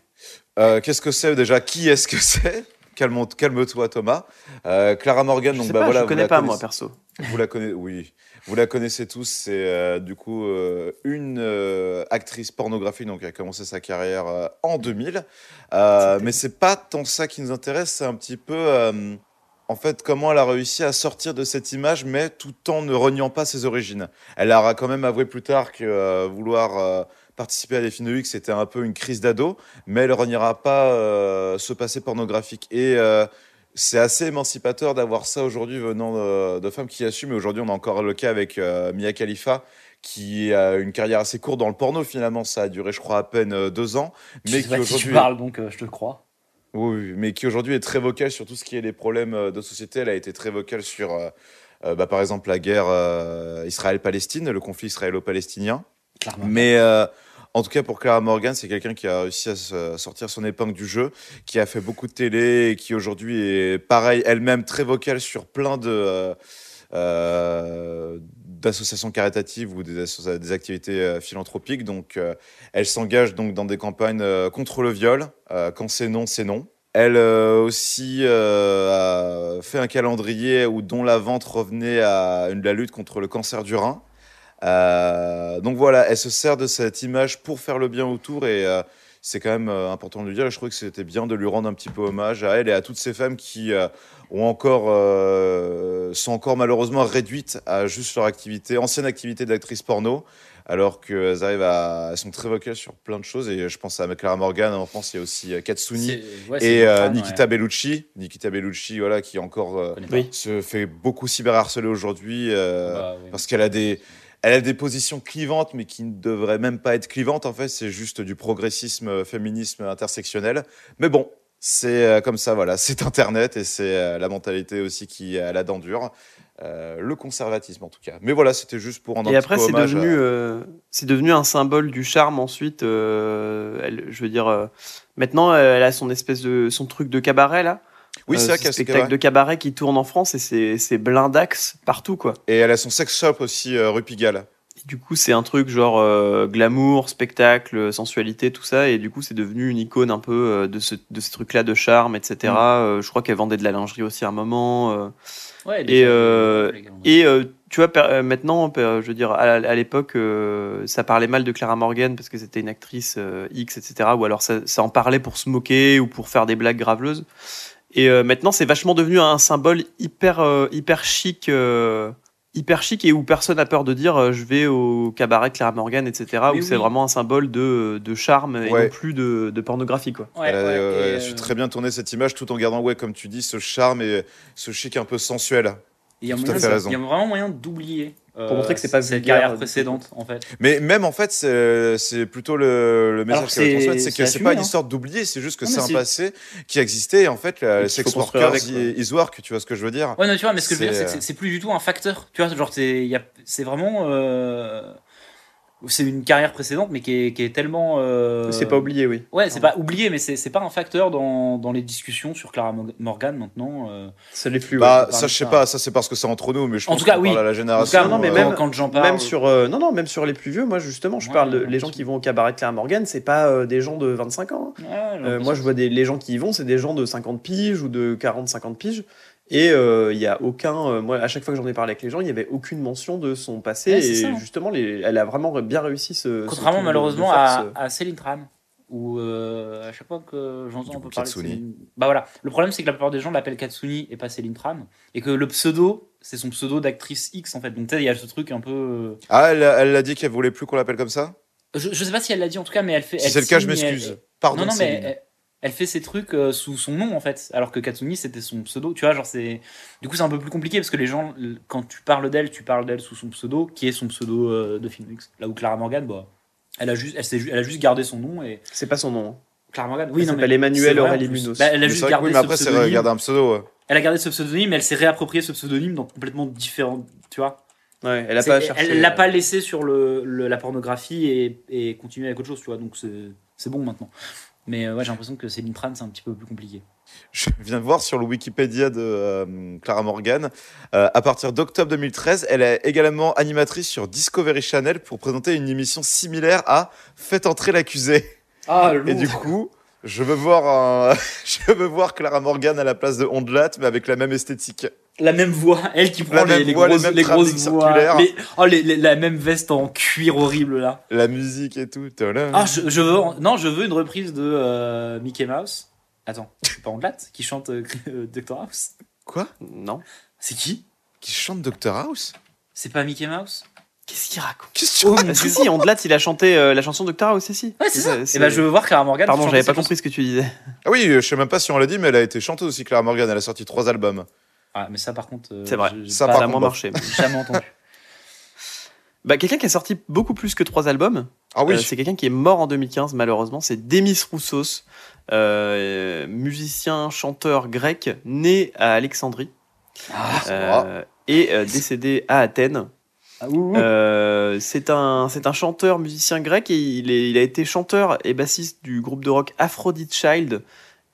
Euh, Qu'est-ce que c'est déjà? Qui est-ce que c'est? Calme- Calme-toi, Thomas. Euh, Clara Morgan, Je donc sais bah pas, voilà. je connais pas connaissez. moi perso. Vous la connaissez, oui. Vous la connaissez tous. C'est euh, du coup euh, une euh, actrice pornographique, donc elle a commencé sa carrière en 2000. Euh, mais c'est pas tant ça qui nous intéresse. C'est un petit peu, en fait, comment elle a réussi à sortir de cette image, mais tout en ne reniant pas ses origines. Elle aura quand même avoué plus tard que vouloir participer à des films de X, c'était un peu une crise d'ado, mais elle reniera pas ce passé pornographique. Et c'est assez émancipateur d'avoir ça aujourd'hui venant de, de femmes qui assument. Et aujourd'hui, on a encore le cas avec euh, Mia Khalifa, qui a une carrière assez courte dans le porno finalement. Ça a duré, je crois, à peine euh, deux ans. Je Mais sais qui qui tu parles, donc euh, je te crois. oui, oui, mais qui aujourd'hui est très vocale sur tout ce qui est les problèmes de société. Elle a été très vocale sur, euh, bah, par exemple, la guerre Israël-Palestine, le conflit israélo-palestinien. Clairement. Mais en tout cas, pour Clara Morgan, c'est quelqu'un qui a réussi à sortir son épingle du jeu, qui a fait beaucoup de télé et qui aujourd'hui est, pareil, elle-même très vocale sur plein de. euh, euh, d'associations caritatives ou des, des activités euh, philanthropiques. Donc, elle s'engage donc dans des campagnes contre le viol. Quand c'est non, c'est non. Elle aussi a fait un calendrier où dont la vente revenait à la lutte contre le cancer du rein. Euh, donc voilà, elle se sert de cette image pour faire le bien autour et euh, c'est quand même euh, important de le dire. Et je trouvais que c'était bien de lui rendre un petit peu hommage à elle et à toutes ces femmes qui ont encore, sont encore malheureusement réduites à juste leur activité, ancienne activité d'actrice porno, alors qu'elles arrivent à, elles sont très vocales sur plein de choses. Et je pense à Clara Morgan. En France, il y a aussi Katsuni ouais, et Morgan, Nikita ouais. Bellucci. Nikita Bellucci, voilà, qui encore se fait beaucoup cyberharceler aujourd'hui Bah, oui. parce qu'elle a des elle a des positions clivantes mais qui ne devraient même pas être clivantes en fait c'est juste du progressisme euh, féminisme intersectionnel mais bon c'est euh, comme ça voilà [LAUGHS] c'est internet et c'est euh, la mentalité aussi qui a la dent dure Euh, le conservatisme en tout cas mais voilà c'était juste pour rendre Et un après, c'est devenu, à- euh, c'est devenu un symbole du charme ensuite. euh, elle, je veux dire, maintenant, elle a son espèce de son truc de cabaret là. Oui Euh, c'est vrai ce qu'elle se spectacle de cabaret qui tourne en France et c'est c'est blindax partout quoi. et elle a son sex shop aussi euh, rue Pigalle Et du coup, c'est un truc genre euh, glamour, spectacle, sensualité, tout ça. Et du coup, c'est devenu une icône un peu euh, de, ce, de ces trucs-là de charme, etc. Mm. Euh, je crois qu'elle vendait de la lingerie aussi à un moment. euh. Ouais, Et, euh, Et euh, tu vois, euh, maintenant, je veux dire, à, à l'époque, euh, ça parlait mal de Clara Morgan parce que c'était une actrice euh, X, etc. Ou alors ça, ça en parlait pour se moquer ou pour faire des blagues graveleuses. Et euh, maintenant, c'est vachement devenu un symbole hyper, euh, hyper chic. euh, hyper chic et où personne n'a peur de dire je vais au cabaret Clara Morgan etc Mais où c'est vraiment un symbole de, de charme et Ouais. non plus de, de pornographie quoi Ouais, elle a ouais, euh, et, su euh, très bien tourner cette image tout en gardant ouais comme tu dis ce charme et ce chic un peu sensuel y a moyen-. Il y a vraiment moyen d'oublier. Euh, Pour montrer que c'est pas cette vulgaire, carrière coup. précédente, en fait. Mais même en fait, c'est c'est plutôt le, le message c'est- transmettre, c'est que c'est pas une hein. histoire d'oublier, c'est juste que c'est un passé qui existait. Et en fait, les sex workers is work, tu vois ce que je veux dire Ouais, non, tu vois, mais ce que je veux dire, C'est, que c'est- plus du tout un facteur. Tu vois, genre, c'est il y a- c'est vraiment. C'est une carrière précédente, mais qui est, qui est tellement. euh, c'est pas oublié oui Ouais, c'est pas oublié, mais c'est c'est pas un facteur dans, dans les discussions sur Clara Mo- Morgan maintenant. euh. ça l'est plus. Bah, ça, je sais de ça. pas, ça c'est parce que c'est entre nous, mais je En pense tout cas, oui. parle à la En tout génération. cas, non, mais euh, même- quand, quand j'en parle. Même sur euh, non non même sur les plus vieux, moi justement, je Ouais, parle de les gens qui vont au cabaret Claire Morgan, c'est pas euh, des gens de 25 ans. hein. Euh, moi je vois des les gens qui y vont, c'est des gens de 50 piges ou de 40 50 piges et euh, il y a aucun euh, moi à chaque fois que j'en ai parlé avec les gens, il y avait aucune mention de son passé Ouais, et ça. justement les, elle a vraiment bien réussi ce Contrairement de- malheureusement de à, Céline Tran, où euh, à chaque fois que j'entends Du un peu coup, parler de Katsuni. Céline... Bah voilà, le problème c'est que la plupart des gens l'appellent Katsuni et pas Céline Tran, et que le pseudo, c'est son pseudo d'actrice X en fait. Donc tu sais, il y a ce truc un peu... euh, Ah, elle, elle a dit qu'elle voulait plus qu'on l'appelle comme ça? Je, je sais pas si elle l'a dit en tout cas, mais elle fait... Si c'est le cas, je m'excuse. elle- Pardon, Non, non, mais elle, elle fait ses trucs euh, sous son nom en fait, alors que Katsuni c'était son pseudo. Tu vois, genre c'est. Du coup, c'est un peu plus compliqué parce que les gens, quand tu parles d'elle, tu parles d'elle sous son pseudo, qui est son pseudo euh, de film X. Là où Clara Morgan, bah, elle a juste, elle, elle a juste gardé son nom et c'est pas son nom. hein. Clara Morgan. Elle Oui, non, s'appelle mais Emmanuel Aurélie plus. Munoz. Bah, elle a Mais juste vrai que gardé oui, mais après, c'est un pseudo. ouais. Elle a gardé ce pseudonyme, mais elle s'est réapproprié ce pseudonyme dans complètement différent. Tu vois. Ouais, elle a pas cherché. elle l'a euh, pas laissé sur le, le- la pornographie et, et continué avec autre chose, tu vois. Donc c'est bon maintenant. Mais euh, ouais, j'ai l'impression que Céline Tran, c'est un petit peu plus compliqué. Je viens de voir sur le Wikipédia de euh, Clara Morgan. euh, à partir d'octobre 2013, elle est également animatrice sur Discovery Channel pour présenter une émission similaire à Faites entrer l'accusé. Ah, Et du coup, je veux voir, un- [LAUGHS] je veux voir Clara Morgan à la place de Ondelat, mais avec la même esthétique. La même voix, [LAUGHS] elle qui prend les, les voix, grosses, les grosses voix. Les- oh, les- les- la même veste en cuir horrible là. La musique et tout. Ah, je, je veux, non, je veux une reprise de euh, Mickey Mouse. Attends, c'est pas Ondelat qui chante euh, [LAUGHS] Dr House? Quoi? Non. C'est qui? Qui chante Dr House? C'est pas Mickey Mouse? Qu'est-ce qu'il raconte? Qu'est-ce que Oh tu mon Ah, si, Ondelat, il a chanté euh, la chanson Doctor House, si, si. Ouais, c'est ça. Et ben, je veux voir Clara Morgan. Pardon, j'avais pas compris ce que tu disais. Ah oui, je sais même pas si on l'a dit, mais elle a été chanteuse aussi, Clara Morgan. Elle a sorti trois albums. Ah, mais ça, par contre. euh, C'est vrai. Ça, pas- par contre, marché. jamais entendu. [LAUGHS] Bah, quelqu'un qui a sorti beaucoup plus que trois albums, Ah oui, euh, c'est quelqu'un qui est mort en 2015, malheureusement. C'est Demis Roussos, euh, musicien, chanteur grec, né à Alexandrie Ah, euh, et euh, décédé à Athènes. ah. Euh, c'est un, c'est un chanteur, musicien grec et il, est- il a été chanteur et bassiste du groupe de rock Aphrodite Child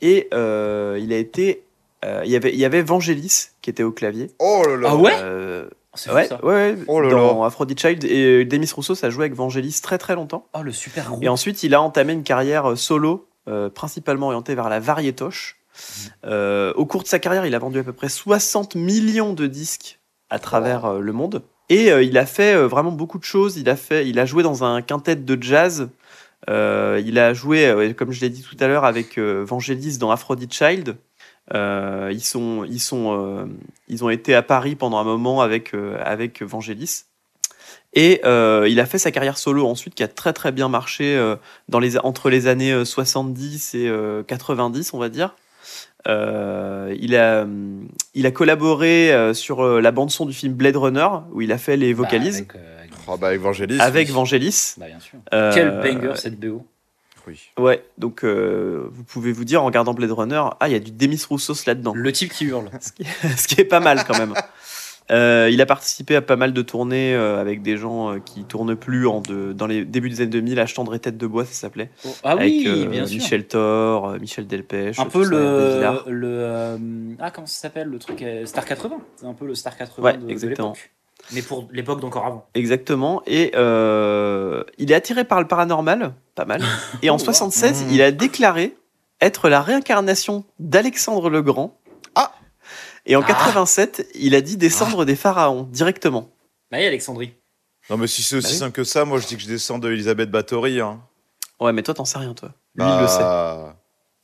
et euh, il a été, euh, il y avait, il y avait Vangelis qui était au clavier. oh là là. Ah ouais Euh, c'est fou ouais, ça. ouais, ouais, Oh là dans Aphrodite Child et euh, Demis Roussos a joué avec Vangelis très très longtemps. Oh, le super groupe. Et ensuite, il a entamé une carrière euh, solo, euh, principalement orientée vers la variétoche. Euh, au cours de sa carrière, il a vendu à peu près 60 millions de disques à travers euh, le monde. Et euh, il a fait euh, vraiment beaucoup de choses. Il a, fait, il a joué dans un quintet de jazz. Euh, il a joué, euh, comme je l'ai dit tout à l'heure, avec euh, Vangelis dans Aphrodite Child. Euh, ils, sont, ils, sont, euh, ils ont été à Paris pendant un moment avec, euh, avec Vangelis. Et euh, il a fait sa carrière solo ensuite, qui a très très bien marché euh, dans les, entre les années euh, 70 et euh, 90, on va dire. Euh, il, a, il a collaboré euh, sur euh, la bande-son du film Blade Runner, où il a fait les Bah, vocalises avec, euh, avec- Oh bah, Evangelis. avec oui. Vangelis. Bah, bien sûr. Euh, Quel banger cette BO. Oui. Ouais, donc euh, vous pouvez vous dire en regardant Blade Runner, ah, il y a du Demis Roussos là-dedans. Le type qui hurle. [LAUGHS] ce, qui est, ce qui est pas mal quand même. Euh, il a participé à pas mal de tournées euh, avec des gens euh, qui tournent plus en de, dans les débuts des années 2000, à Tendre Tête de Bois, ça s'appelait. Oh, ah avec oui, euh, bien sûr. Michel Thor, euh, Michel Delpech. un peu le, le euh, ah comment ça s'appelle le truc Star 80 c'est un peu le Star 80 Ouais, de, de exactement. l'époque mais pour l'époque d'encore avant Exactement. Et euh, il est attiré par le paranormal, pas mal. [LAUGHS] Et en Oh, wow. 76, Mhm. il a déclaré être la réincarnation d'Alexandre le Grand. Ah Et en Ah. 87, il a dit descendre des pharaons directement. bah oui Alexandrie Non, mais si c'est aussi Bah oui. simple que ça, moi je dis que je descends de Elisabeth Bathory. Hein. Ouais, mais toi, t'en sais rien, toi. Lui, il le sait. Bah,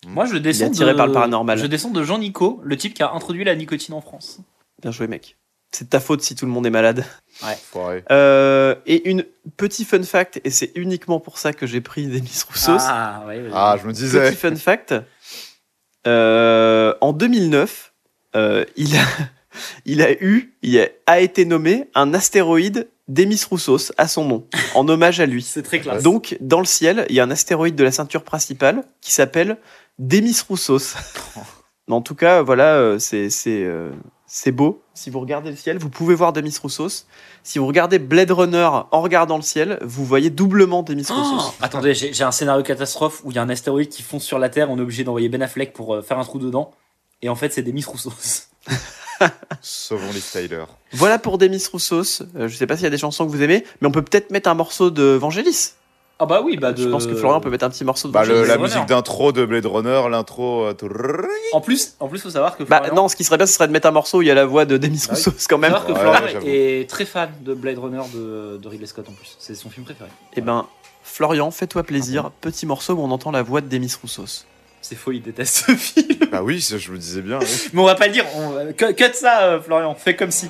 moi je descends attiré de, par le paranormal. je descends de Jean Nico le type qui a introduit la nicotine en France Bien joué, mec. C'est de ta faute si tout le monde est malade. foiré. Euh, et une petit fun fact, et c'est uniquement pour ça que j'ai pris Demis Roussos. ah ouais, vas-y. Ah, je me disais. Petit fun fact. euh, en 2009, euh, il, a, [LAUGHS] il a eu, il a, a été nommé un astéroïde Demis Roussos à son nom, en hommage à lui. [LAUGHS] c'est très classe Donc, dans le ciel, il y a un astéroïde de la ceinture principale qui s'appelle Demis Roussos. [LAUGHS] Mais en tout cas, voilà, c'est c'est beau. Si vous regardez le ciel, vous pouvez voir Demis Roussos. Si vous regardez Blade Runner en regardant le ciel, vous voyez doublement Demis Oh, Roussos. [LAUGHS] attendez j'ai un scénario catastrophe où il y a un astéroïde qui fonce sur la Terre on est obligé d'envoyer Ben Affleck pour euh, faire un trou dedans et en fait c'est des Miss Roussos [LAUGHS] Sauvons les Tyler. Voilà pour Demis Roussos. Euh, je sais pas s'il y a des chansons que vous aimez, mais on peut peut-être mettre un morceau de Vangelis. Ah bah oui bah de... Je pense que Florian peut mettre un petit morceau de Bah, le- la musique d'intro de Blade Runner, l'intro. euh, en plus en plus faut savoir que Bah Florian- non, ce qui serait bien, ce serait de mettre un morceau où il y a la voix de Demis Ah oui. Roussos quand même. Faut savoir que Ouais, Florian est très fan de Blade Runner de, de Ridley Scott en plus. C'est son film préféré. Eh ben, Florian, fais-toi plaisir. Petit morceau où on entend la voix de Demis Roussos. C'est faux, il déteste ce film. Bah oui, ça, je me disais bien. oui. Mais on va pas le dire. On... Cut, cut ça, euh, Florian. Fais comme si.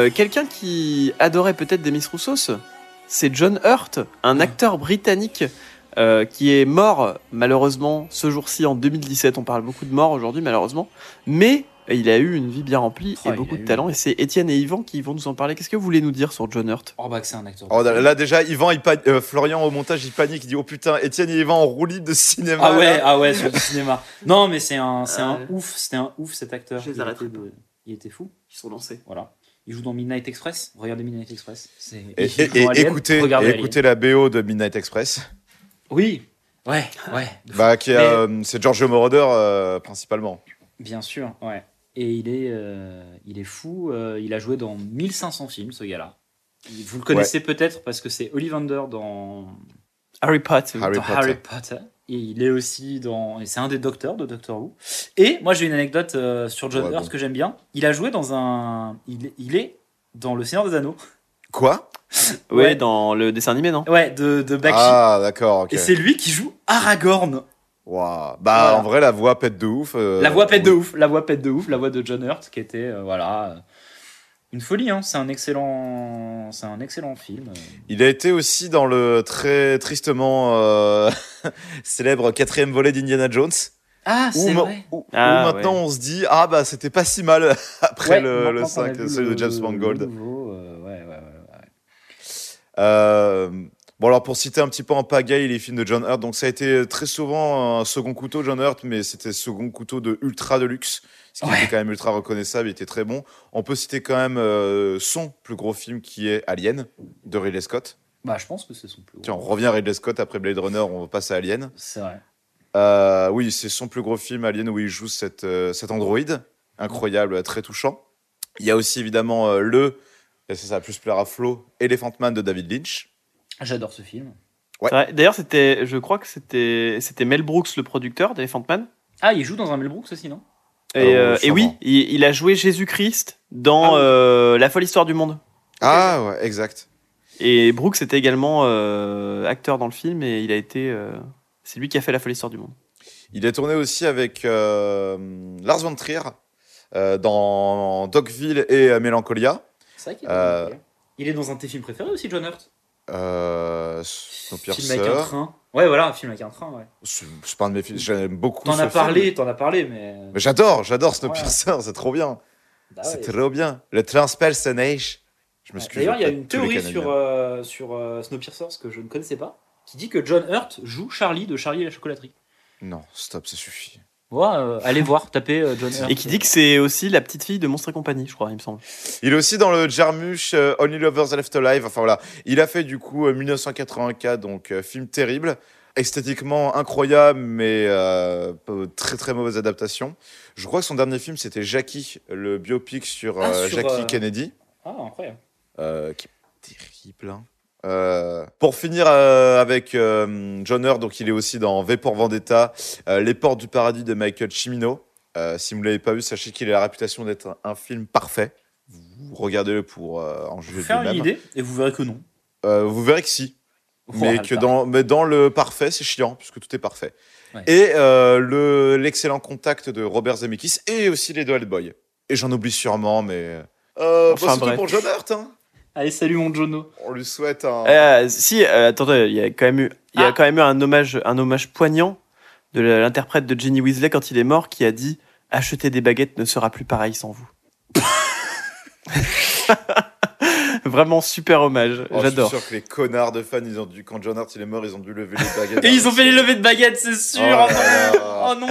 Euh, Quelqu'un qui adorait peut-être Demis Roussos, c'est John Hurt, un acteur britannique euh, qui est mort malheureusement ce jour-ci en 2017. On parle beaucoup de morts aujourd'hui malheureusement, mais il a eu une vie bien remplie Oh, et il beaucoup de eu- talent. Et c'est Étienne et Yvan qui vont nous en parler. Qu'est-ce que vous voulez nous dire sur John Hurt? Oh bah que c'est un acteur. Oh, là, déjà, Yvan, il pan- euh, Florian au montage, il panique. Il dit Oh putain, Étienne et Yvan en roue libre de cinéma. Ah ouais, là. ah ouais, sur le cinéma. Non, mais c'est un, c'est un Ouais. ouf. C'était un ouf cet acteur. Je les il, arrêterai était de- il était fou. Ils sont lancés. Voilà. Il joue dans Midnight Express. Regardez Midnight Express. C'est- Et, Alien. écoutez, écoutez la BO de Midnight Express, Oui, ouais, ouais. [LAUGHS] bah, qui est, Mais- euh, c'est Giorgio Moroder euh, principalement. Bien sûr, ouais. Et il est, euh, il est fou. euh, il a joué dans 1500 films, ce gars-là. Vous le connaissez peut-être parce que c'est Ollivander dans, Harry Potter. Harry dans Potter. Harry Potter. Et il est aussi dans. et C'est un des docteurs de Doctor Who. Et moi, j'ai une anecdote euh, sur John Ouais, Hurt bon. que j'aime bien. Il a joué dans un. Il, est- il est dans Le Seigneur des Anneaux. Quoi? Ouais, Ouais. dans le dessin animé, non? Ouais, de, de Bakshi. Ah, d'accord, ok. Et c'est lui qui joue Aragorn. Waouh. Bah, Voilà. en vrai, la voix pète de ouf. euh, La voix pète de ouf, la voix pète de ouf, la voix de John Hurt qui était euh, voilà euh, une folie hein. c'est un excellent c'est un excellent film. Il a été aussi dans le très tristement euh, [LAUGHS] célèbre quatrième volet d'Indiana Jones. Ah, c'est vrai. où- où Ah, maintenant ouais. on se dit, ah bah c'était pas si mal [LAUGHS] après Ouais, le, le maintenant qu'on a 5, vu celui le- de James Mangold. nouveau, euh, ouais, ouais, ouais, ouais. Euh, bon alors pour citer un petit peu en pagaille les films de John Hurt, donc ça a été très souvent un second couteau John Hurt, mais c'était second couteau de ultra de luxe, ce qui Ouais. était quand même ultra reconnaissable, il était très bon. On peut citer quand même euh, son plus gros film qui est Alien de Ridley Scott. Bah, je pense que c'est son plus gros. Tiens, on revient à Ridley Scott après Blade Runner, on passe à Alien. C'est vrai. Euh, oui, c'est son plus gros film, Alien, où il joue cette, euh, cet androïde, incroyable, très touchant. Il y a aussi évidemment euh, le, et ça, ça va plus plaire à Flo, Elephant Man de David Lynch. J'adore ce film. Ouais. D'ailleurs, c'était, je crois que c'était, c'était Mel Brooks, le producteur d'Elephant Man. Ah, il joue dans un Mel Brooks aussi, non? Et, Ah, euh, et oui, il, il a joué Jésus-Christ dans Ah euh, La folle histoire du monde. Ah ouais, exact. Et Brooks était également euh, acteur dans le film et il a été. euh, c'est lui qui a fait La folle histoire du monde. Il est tourné aussi avec euh, Lars von Trier euh, dans Dogville et euh, Mélancolia. C'est vrai qu'il est, Euh, dans- il est dans un de tes films préférés aussi, John Hurt? Euh, Film Snowpiercer. avec un train. Ouais, voilà, un film avec un train, ouais. C'est pas un de mes films, j'aime beaucoup. T'en as parlé, t'en as parlé, mais. Mais j'adore, j'adore Snowpiercer, c'est trop bien. Bah c'est ouais. trop bien. Le transpersonnage. Je m'excuse. D'ailleurs, il y a une théorie Canadiens. sur, euh, sur euh, Snowpiercer ce que je ne connaissais pas, qui dit que John Hurt joue Charlie de Charlie et la chocolaterie. Non, stop, ça suffit. Ouais, euh, allez voir, tapez euh, John Hurt. Et qui dit que c'est aussi la petite fille de Monstre et compagnie, je crois, il me semble. Il est aussi dans le Jarmusch euh, Only Lovers Left Alive. Enfin voilà, il a fait du coup euh, 1984, donc euh, film terrible, esthétiquement incroyable, mais euh, très très mauvaise adaptation. Je crois que son dernier film c'était Jackie, le biopic sur, Ah, sur, Jackie euh, Kennedy, Ah, incroyable. euh, qui est terrible. hein. Euh, pour finir euh, avec euh, John Hurt, donc il est aussi dans V pour Vendetta, euh, Les Portes du Paradis de Michael Cimino. Euh, si vous ne l'avez pas vu, sachez qu'il a la réputation d'être un, un film parfait. Vous regardez-le pour euh, en juger Vous faire une idée et vous verrez que non. Euh, vous verrez que si. Mais, que dans, mais dans le parfait, c'est chiant, puisque tout est parfait. Ouais. Et euh, le- l'excellent contact de Robert Zemeckis et aussi les deux Hellboy. Et j'en oublie sûrement, mais. Euh, Enfin, bah, c'est tout bref. pour John Hurt. hein. Allez, salut mon Jono. On lui souhaite un. Euh, si, euh, attendez, il y a quand même eu, il y a Ah. quand même eu un hommage, un hommage poignant de l'interprète de Jenny Weasley quand il est mort, qui a dit "Acheter des baguettes ne sera plus pareil sans vous." [LAUGHS] [LAUGHS] Vraiment super hommage, Oh, j'adore. Je suis sûr que les connards de fans, ils ont dû, quand John Hurt il est mort, ils ont dû lever les baguettes. Et [LAUGHS] ils ont fait les levées de baguettes, c'est sûr. Oh Oh, non.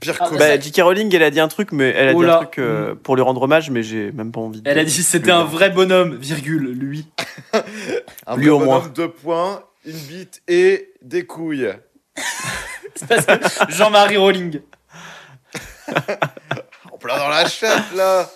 Pire Ah. Bah, J.K. Rowling, elle a dit un truc, mais elle a Oh dit un truc euh, pour lui rendre hommage, mais j'ai même pas envie. De... Elle a dit c'était un vrai bonhomme, virgule, lui. [LAUGHS] un lui vrai au moins. bonhomme, deux points, une bite et des couilles. C'est parce que Jean-Marie Rowling. [LAUGHS] En plein dans la chatte, là.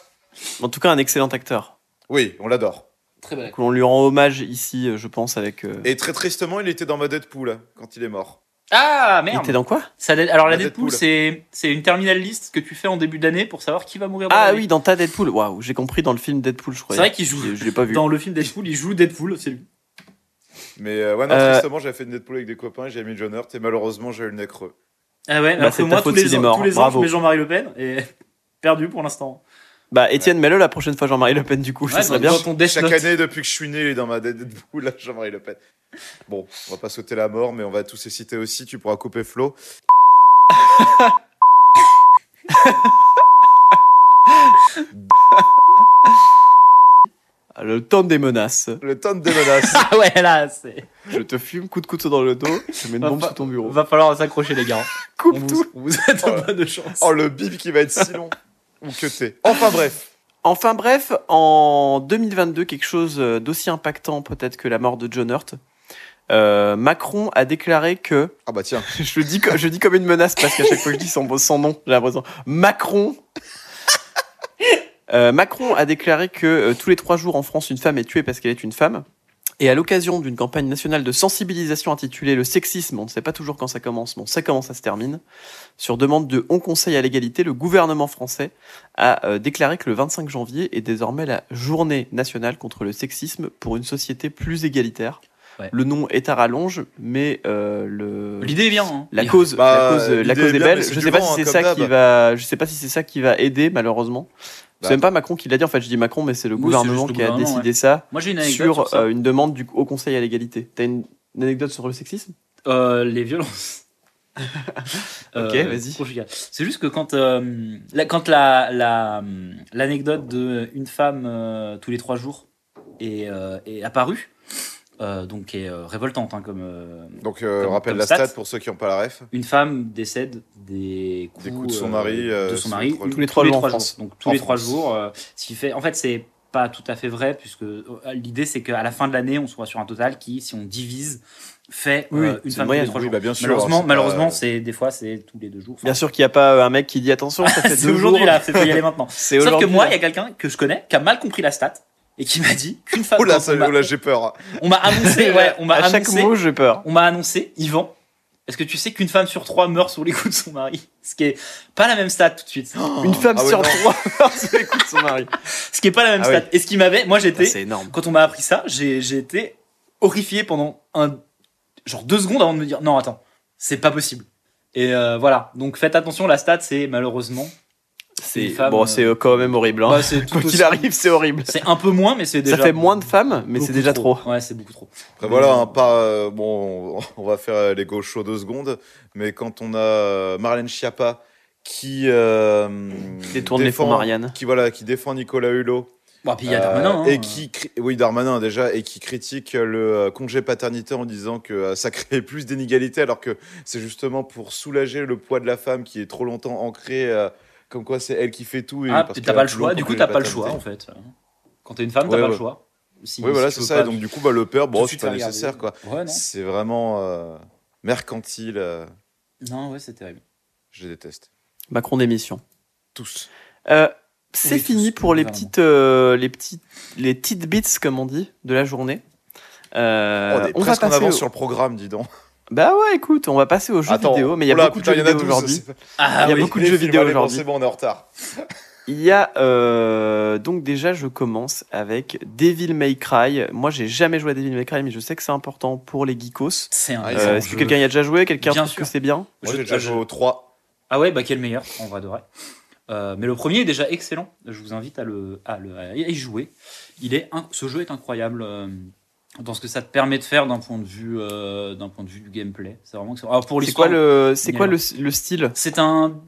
En tout cas, un excellent acteur. Oui, on l'adore. Très belle. On lui rend hommage ici, euh, je pense, avec. euh, Et très tristement, il était dans ma Deadpool quand il est mort. Ah Il merde. était dans quoi Ça, alors la La Deadpool, Deadpool. c'est c'est une terminal list que tu fais en début d'année pour savoir qui va mourir. dans Ah oui, dans ta Deadpool. Waouh, j'ai compris dans le film Deadpool, je C'est crois. vrai qu'il joue. L'ai pas vu. Dans le film Deadpool, il joue Deadpool, c'est lui. Mais euh, ouais, non, Euh, tristement, j'avais fait une Deadpool avec des copains, j'ai mis John Hurt et malheureusement, j'ai eu le nez creux. Ah ouais, Bah, alors c'est que ta moi, faute tous les, ans, mort. tous les ans, Bravo. je mets Jean-Marie Le Pen et [LAUGHS] perdu pour l'instant. Bah, Étienne, mets-le la prochaine fois, Jean-Marie Le Pen, du coup, Ouais, ça serait dans- bien. dans ton Death Chaque Note. année, depuis que je suis né, il est dans ma là, Jean-Marie Le Pen. Bon, on va pas sauter la mort, mais on va tous les citer aussi, tu pourras couper Flo. Ah, Le temps des menaces. Le temps des menaces. Ah [LAUGHS] ouais, là, c'est. Je te fume, coup de couteau dans le dos, je mets une bombe fa- sous ton bureau. Va falloir s'accrocher, les gars. Coupe on, tout. vous, on vous un Oh. de chance. oh, le bip qui va être si long. Ou que t'es. Enfin bref. Enfin bref, en 2022, quelque chose d'aussi impactant peut-être que la mort de John Hurt. euh, Macron a déclaré que Ah bah tiens. [LAUGHS] je le dis, co- je le dis comme une menace parce qu'à chaque fois que je dis son, son nom, j'ai l'impression. Macron. Euh, Macron a déclaré que euh, tous les trois jours en France, une femme est tuée parce qu'elle est une femme. Et à l'occasion d'une campagne nationale de sensibilisation intitulée Le sexisme, on ne sait pas toujours quand ça commence, bon, ça commence, ça se termine. Sur demande de On Conseil à l'égalité, le gouvernement français a euh, déclaré que le 25 janvier est désormais la journée nationale contre le sexisme pour une société plus égalitaire. Ouais. Le nom est à rallonge, mais euh, le L'idée est bien. hein. la cause, Bah, la cause, la l'idée cause est est belle. mais c'est Je sais pas vent, si hein, c'est comme ça qui va, je sais pas si c'est ça qui va aider malheureusement. Bah. C'est même pas Macron qui l'a dit. En fait, je dis Macron, mais c'est le Oui, gouvernement le qui a décidé ça Moi, une sur sur, ça. euh, une demande du Haut Conseil à l'égalité. T'as une, une anecdote sur le sexisme? Euh, les violences. [LAUGHS] Ok, Euh, vas-y. C'est juste que quand, la, quand la, la, l'anecdote de une femme tous les trois jours est, est apparue, euh, donc qui est euh, révoltante, hein, comme euh, Donc, euh, Comme- rappelle comme la stat. stat pour ceux qui n'ont pas la ref. une femme décède des coups, Des coups de son mari, euh, de son tous mari les trois Tous les trois jours. Donc tous En les trois jours, euh, ce qui fait, en fait, c'est pas tout à fait vrai puisque euh, l'idée c'est qu'à la fin de l'année, on soit sur un total qui, si on divise, fait Oui, euh, une femme tous moyenne. les trois Oui, jours. bah bien sûr. Malheureusement, c'est pas- malheureusement, c'est des fois c'est tous les deux jours. Enfin, Bien sûr qu'il n'y a pas un mec qui dit attention, ça [LAUGHS] fait c'est deux aujourd'hui jours. là, c'est faut y aller maintenant. [LAUGHS] C'est Sauf que moi, il y a quelqu'un que je connais qui a mal compris la stat et qui m'a dit qu'une femme. Oh là, quand ça- oh là, j'ai peur. on m'a annoncé, ouais, on m'a à chaque annoncé, mot, j'ai peur. on m'a annoncé, Yvan. Est-ce que tu sais qu'une femme sur trois meurt sous les coups de son mari? Ce qui est pas la même stat tout de suite. [GASPS] Une femme Ah ouais, sur trois [LAUGHS] se écoute son mari. Ce qui est pas la même Ah stat. oui. Et ce qui m'avait, moi j'étais, C'est énorme. quand on m'a appris ça, j'ai j'ai été horrifié pendant un genre deux secondes avant de me dire non attends, c'est pas possible. Et euh, voilà, donc faites attention, la stat c'est malheureusement, C'est femme, bon, c'est euh, quand même horrible. Hein. bah, c'est Quoi qu'il arrive, c'est horrible. c'est un peu moins, mais c'est déjà Ça fait moins de femmes, mais c'est déjà trop. Ouais, c'est beaucoup trop. Après, voilà, hein, pas, euh, bon, on va faire euh, les gauchos deux secondes, mais quand on a Marlène Schiappa qui euh, Détourne les défend- fonds Marianne. qui voilà, qui défend Nicolas Hulot Bon, puis il y a euh, Darmanin. hein. et qui cri- oui Darmanin déjà et qui critique le congé paternité en disant que ça [LAUGHS] crée plus d'inégalités alors que c'est justement pour soulager le poids de la femme qui est trop longtemps ancré euh, comme quoi c'est elle qui fait tout et Ah, parce t'as pas le choix. Du coup, t'as pas le choix en fait. Quand t'es une femme, t'as Ouais, pas ouais. le choix. Si- Oui voilà si c'est ça pas- et donc du coup bah, le père bon c'est pas nécessaire quoi Ouais, non. c'est vraiment euh, mercantile euh, Non, ouais, c'est terrible. je déteste Macron d'émission. tous Euh, c'est Oui, fini tous, pour les petites, euh, les petites, les tidbits comme on dit de la journée. Euh, on est on va presque en passer. avance au- sur le programme dis donc Bah ouais, écoute, on va passer aux jeux Attends, vidéo, mais il y a oula, beaucoup de jeux vidéo 12, aujourd'hui. Ah Il y a oui. beaucoup de jeux vidéo aujourd'hui. c'est bon on est en retard Il y a euh, donc déjà, je commence avec Devil May Cry. Moi, j'ai jamais joué à Devil May Cry, mais je sais que c'est important pour les geekos. C'est un. Ah, Euh, Est-ce que quelqu'un y a déjà joué? Quelqu'un sûr. que c'est bien? Moi j'ai déjà joué au 3 Ah ouais, bah quel meilleur, en vrai de vrai. Euh, mais le premier est déjà excellent. Je vous invite à le, à le à y jouer. Il est, ce jeu est incroyable euh, dans ce que ça te permet de faire d'un point de vue, euh, d'un point de vue du gameplay. C'est vraiment. Alors, pour C'est quoi le, c'est quoi le, le style? C'est un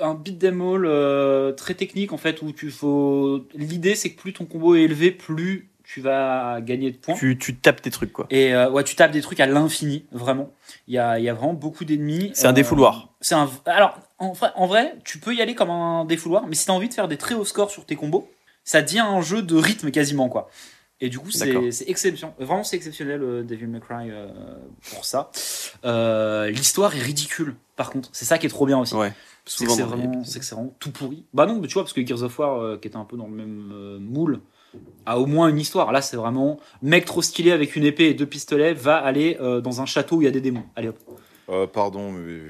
un beat them all euh, très technique en fait où tu faut. L'idée c'est que plus ton combo est élevé, plus tu vas gagner de points. tu, tu tapes tes trucs quoi. Et euh, ouais, tu tapes des trucs à l'infini, vraiment. Il y a, y a vraiment beaucoup d'ennemis. C'est un défouloir. C'est un. Alors, en vrai, en vrai, tu peux y aller comme un défouloir, mais si t'as envie de faire des très hauts scores sur tes combos, ça devient un jeu de rythme quasiment, quoi. Et du coup, c'est exceptionnel. Vraiment, c'est exceptionnel, euh, Devil May Cry, euh, pour ça. Euh, L'histoire est ridicule, par contre. C'est ça qui est trop bien aussi. Ouais. C'est que Souvent c'est vraiment, vraiment tout pourri. Bah non, mais tu vois, parce que Gears of War, euh, qui était un peu dans le même euh, moule, a au moins une histoire. Là, c'est vraiment mec trop stylé avec une épée et deux pistolets va aller euh, dans un château où il y a des démons. Allez hop, Euh, pardon mais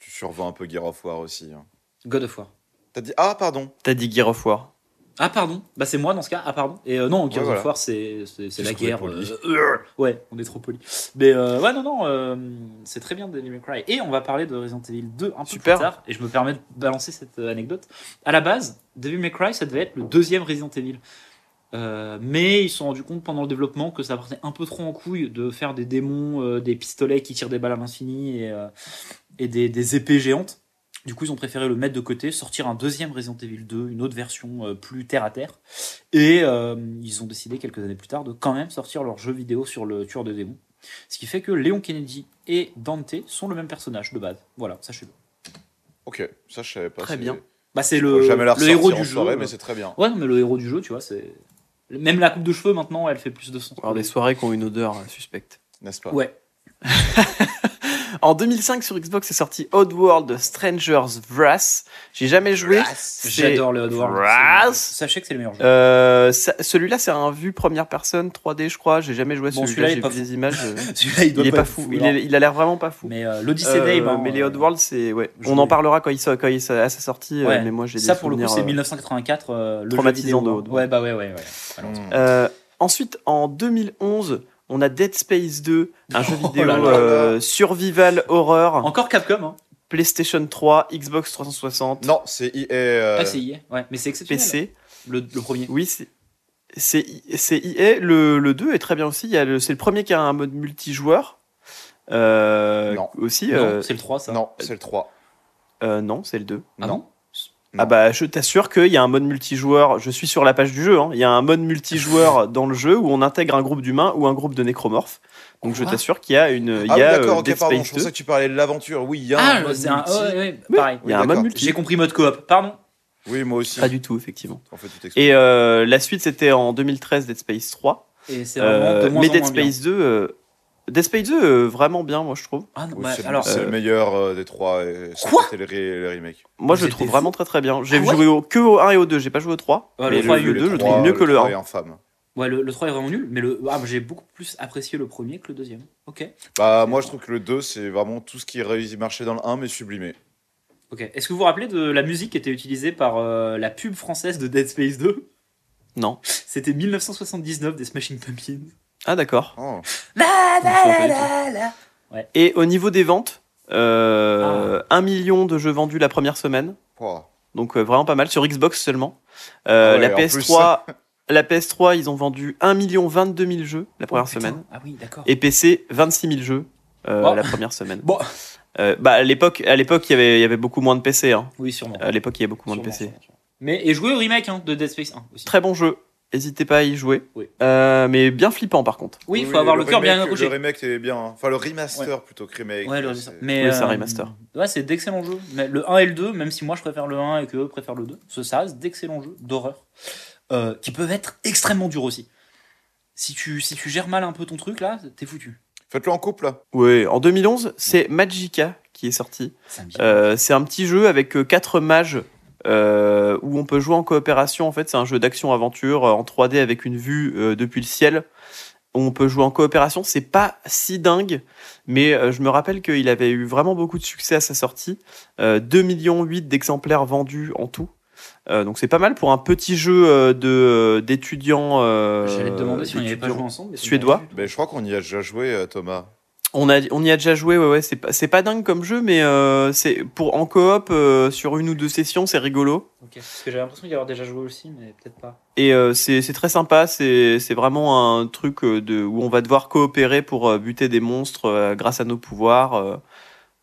tu survends un peu Gear of War aussi hein. God of War. t'as dit ah pardon T'as dit Gear of War. Ah pardon, bah c'est moi dans ce cas. Ah pardon. Et euh, non, Gears Ouais, of War, c'est la guerre. euh, ouais, on est trop poli. Mais euh, ouais, non, non, c'est très bien Devil May Cry. Et on va parler de Resident Evil 2 un peu Super. plus tard. Et je me permets de balancer cette anecdote. À la base, Devil May Cry, ça devait être le deuxième Resident Evil. Mais ils se sont rendus compte pendant le développement que ça partait un peu trop en couille de faire des démons, des pistolets qui tirent des balles à l'infini et, et des, des épées géantes. Du coup, ils ont préféré le mettre de côté, sortir un deuxième Resident Evil 2, une autre version euh, plus terre à terre. Et euh, ils ont décidé quelques années plus tard de quand même sortir leur jeu vidéo sur le tueur de démons. Ce qui fait que Léon Kennedy et Dante sont le même personnage de base. Voilà, sachez-le. ok ça je savais pas Très c'est- bien. Bah, c'est le, le héros du jeu. soirée, mais c'est très bien. Ouais, non, mais le héros du jeu, tu vois, c'est. Même la coupe de cheveux maintenant, elle fait plus de sens. Alors des soirées qui ont une odeur euh, suspecte. N'est-ce pas? Ouais. [LAUGHS] En 2005 sur Xbox est sorti Oddworld Strangers Wrath. J'ai jamais joué. J'adore le Oddworld. Wrath. Sachez que c'est le meilleur jeu. Euh, celui-là c'est un vue première personne 3D je crois. J'ai jamais joué Bon, celui-là. celui-là, il est J'ai pas vu fou. des images. euh, [LAUGHS] Celui-là, il doit il est pas fou. fou, Il, alors. est- il a l'air vraiment pas fou. Mais euh, l'Odyssey Euh, Dave. hein, mais les euh, Oddworld c'est ouais. On en parlera quand il sort, quand il sort- à sa sortie. euh, ouais. mais moi j'ai Ça des pour le coup, c'est euh, 1984. euh, le traumatisant de- hein. Ouais, bah ouais, ouais, ouais. Euh, ensuite, en 2011, on a Dead Space 2, un jeu [LAUGHS] Oh vidéo là là. euh, survival horror, Encore Capcom, hein. PlayStation 3, Xbox 360, Non, c'est EA. euh, Ah, c'est IA. Ouais, mais c'est exceptionnel. PC. Le, le premier. Oui, c'est c'est c'est EA. Le, le 2 est très bien aussi. Il y a le- C'est le premier qui a un mode multijoueur. Euh, Non. Aussi. Non, euh, c'est le 3, ça. Non, c'est le 3. euh, non, c'est le 2. Ah non. non Ah bah je t'assure qu'il y a un mode multijoueur, je suis sur la page du jeu, hein. il y a un mode multijoueur [LAUGHS] dans le jeu où on intègre un groupe d'humains ou un groupe de nécromorphes. Donc je t'assure qu'il y a une... Il Ah y oui, a d'accord, euh, ok, Dead pardon. Space Je pensais 2. que tu parlais de l'aventure. Oui, il y a Ah, un mode c'est un. multi. ouais, ouais, pareil. Il y a un mode multi. J'ai compris mode coop. Pardon. Oui, moi aussi. Pas du tout, effectivement. En fait, tu t'expliques. Et euh, la suite c'était en 2013 Dead Space 3. Et c'est vraiment Euh, de moins mais en Dead moins bien. Space 2... euh, Dead Space 2, euh, vraiment bien, moi je trouve. Ah non, Oui, bah, c'est alors. c'est euh, le meilleur euh, des trois. et sans Quoi compter les, ré- les remakes. Moi je le trouve vraiment très très bien. J'ai Ah ouais joué au, que au 1 et au 2, j'ai pas joué au 3. Ouais, le mais 3 le, est le nul, 2, je Le trouve 3, mieux que le 3 1. est infâme. Ouais, le, le 3 est vraiment nul, mais le. Ah, j'ai beaucoup plus apprécié le premier que le deuxième. Ok. Bah, moi, je trouve que le 2, c'est vraiment tout ce qui réussit marcher dans le 1, mais sublimé. Ok. Est-ce que vous vous rappelez de la musique qui était utilisée par euh, la pub française de Dead Space 2 Non. C'était 1979 des Smashing Pumpkins. Ah d'accord. Oh. Pas du tout. Et au niveau des ventes, euh, 1 million de jeux vendus la première semaine. Oh. Donc euh, vraiment pas mal sur Xbox seulement. Euh, Ah ouais, la en PS3, [LAUGHS] la PS3, ils ont vendu 1 million 22 000 jeux la première Oh, semaine. Ah oui, d'accord. Et PC 26 000 jeux euh, la première semaine. Bon. Euh, bah à l'époque, à l'époque il y avait, il y avait beaucoup moins de PC. Hein. Oui, sûrement. À l'époque il y avait beaucoup moins de PC. sûrement, sûrement. Mais et jouer au remake hein, de Dead Space 1 aussi. Très bon jeu. N'hésitez pas à y jouer. Oui. Euh, mais bien flippant par contre. Oui, il faut avoir le, cœur bien accroché. Le remake est bien. Enfin, le remaster plutôt que remake. Ouais, le c'est- mais Oui, c'est un euh, remaster. Ouais, c'est d'excellents jeux. Mais le 1 et le 2, même si moi je préfère le 1 et que eux préfèrent le 2, ce- ça reste d'excellents jeux d'horreur euh, qui peuvent être extrêmement durs aussi. Si tu, si tu gères mal un peu ton truc là, t'es foutu. Faites-le en couple, là. Oui, en 2011, c'est Magica qui est sorti. Euh, c'est un petit jeu avec euh, quatre mages euh, où on peut jouer en coopération. En fait, c'est un jeu d'action-aventure euh, en 3D avec une vue euh, depuis le ciel. On peut jouer en coopération. C'est pas si dingue, mais euh, je me rappelle qu'il avait eu vraiment beaucoup de succès à sa sortie. Euh, 2 millions 8 d'exemplaires vendus en tout. Euh, donc c'est pas mal pour un petit jeu de d'étudiants. euh, J'allais te demander si on n'y avait pas d'étudiants joué ensemble. mais c'est suédois. Ben, je crois qu'on y a déjà joué, Thomas. On, a, on y a déjà joué, ouais, ouais. C'est pas, c'est pas dingue comme jeu, mais euh, c'est pour en coop euh, sur une ou deux sessions, c'est rigolo. Ok, Parce que j'avais l'impression d'y avoir déjà joué aussi, mais peut-être pas. Et euh, c'est c'est très sympa. C'est c'est vraiment un truc de où on va devoir coopérer pour buter des monstres euh, grâce à nos pouvoirs. euh,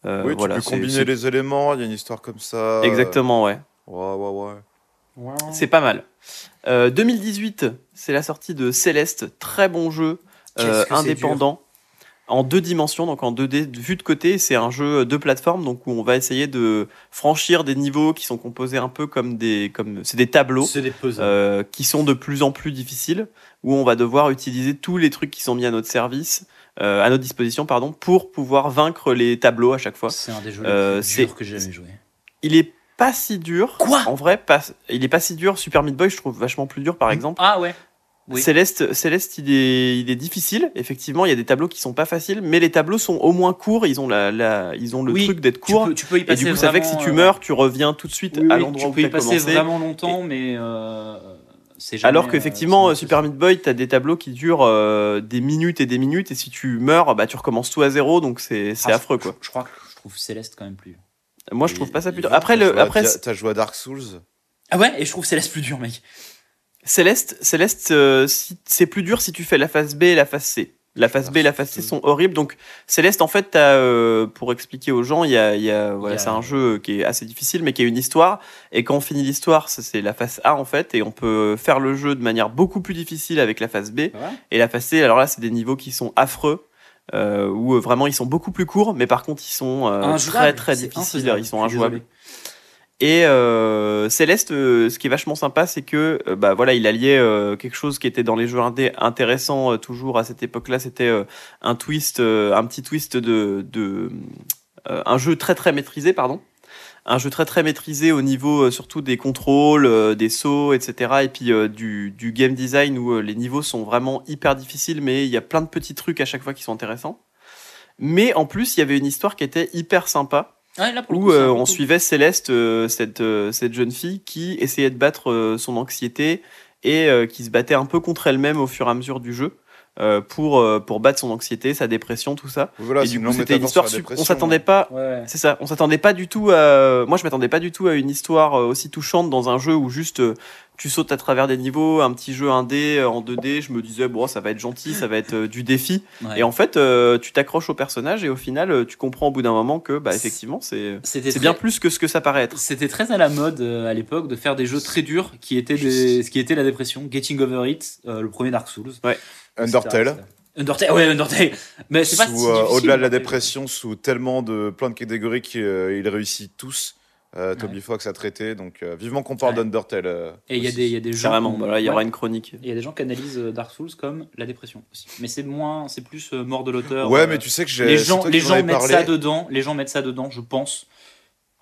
euh, oui, voilà, tu peux combiner les éléments, il y a une histoire comme ça. Exactement, ouais. Ouais, ouais, ouais. C'est pas mal. Euh, 2018, c'est la sortie de Céleste, très bon jeu euh, indépendant. En deux dimensions, donc en 2D, de- vu de côté, c'est un jeu de plateforme, donc où on va essayer de franchir des niveaux qui sont composés un peu comme des, comme c'est des tableaux. C'est des puzzles. euh, qui sont de plus en plus difficiles, où on va devoir utiliser tous les trucs qui sont mis à notre service, euh, à notre disposition, pardon, pour pouvoir vaincre les tableaux à chaque fois. c'est un des jeux euh, les plus c'est- durs que j'ai jamais joué. Il est pas si dur. Quoi? En vrai, pas, il est pas si dur. Super Meat Boy, je trouve vachement plus dur, par exemple. Ah ouais. Oui. Céleste, Céleste, il est, il est difficile. Effectivement, il y a des tableaux qui sont pas faciles, mais les tableaux sont au moins courts. Ils ont la, la ils ont le Oui, truc d'être Tu courts. peux, tu peux y Et passer du coup, ça fait que si vraiment, tu euh, meurs, tu reviens tout de suite oui, à oui, l'endroit tu où peux tu y as passer commencé. vraiment longtemps, mais euh, c'est jamais. Alors euh, qu'effectivement, c'est Super Meat Boy, t'as des tableaux qui durent euh, des minutes et des minutes, et si tu meurs, bah tu recommences tout à zéro, donc c'est c'est Ah, affreux quoi. Je, je crois que je trouve Céleste quand même plus. Moi, je trouve pas ça plus dur. Après, le, après T'as joué à Dark Souls Ah ouais, et je trouve Céleste plus dur, mec. Céleste, Céleste, euh, si, c'est plus dur si tu fais la phase B et la phase C. La phase B et la phase C sont horribles. Donc Céleste, en fait, euh, pour expliquer aux gens, il y a, il y a, voilà, Il y a- c'est un jeu qui est assez difficile, mais qui a une histoire. Et quand on finit l'histoire, c'est la phase A en fait, et on peut faire le jeu de manière beaucoup plus difficile avec la phase B. Ouais. Et la phase C, alors là, c'est des niveaux qui sont affreux. Euh, où euh, vraiment ils sont beaucoup plus courts, mais par contre ils sont très très difficiles, ils sont injouables. Et euh, Céleste, euh, ce qui est vachement sympa, c'est que euh, bah voilà, il alliait euh, quelque chose qui était dans les jeux indés intéressant toujours à cette époque-là. C'était un twist, un petit twist de, de un jeu très très maîtrisé, pardon. Un jeu très très maîtrisé au niveau surtout des contrôles, des sauts, etc. Et puis du, du game design où les niveaux sont vraiment hyper difficiles, mais il y a plein de petits trucs à chaque fois qui sont intéressants. Mais en plus, il y avait une histoire qui était hyper sympa Ouais, là, où coup, euh, on suivait Céleste, euh, cette, euh, cette jeune fille qui essayait de battre son anxiété et qui se battait un peu contre elle-même au fur et à mesure du jeu euh, pour, euh, pour battre son anxiété, sa dépression, tout ça. Voilà, et du coup, c'était une histoire. sur On s'attendait pas. Ouais, ouais. C'est ça. On s'attendait pas du tout à. Moi, je m'attendais pas du tout à une histoire euh, aussi touchante dans un jeu où juste euh, tu sautes à travers des niveaux, un petit jeu 1D euh, en 2D. Je me disais bon, ça va être gentil, ça va être euh, du défi. Ouais. Et en fait, euh, tu t'accroches au personnage et au final, euh, tu comprends au bout d'un moment que, bah, effectivement, c'est c'est très- bien plus que ce que ça paraît être. C'était très à la mode euh, à l'époque de faire des jeux très durs qui étaient des, ce qui était la dépression. Getting Over It, euh, le premier Dark Souls. Undertale. Etc. Undertale, ouais, Undertale. Mais c'est pas Sous, si euh, Au-delà de la dépression, sous tellement de plein de catégories qu'il il réussit tous. Euh, Toby Fox a traité, donc euh, vivement qu'on parle Ouais. d'Undertale. euh, Et il y a des, il y a des gens. Carrément. qui- Bah il y aura ouais. une chronique. Il y a des gens qui analysent euh, Dark Souls comme la dépression aussi. Mais c'est moins, c'est plus euh, mort de l'auteur. Ouais, euh, mais tu sais que j'ai. les gens, les gens mettent parlé, ça dedans. Les gens mettent ça dedans, je pense.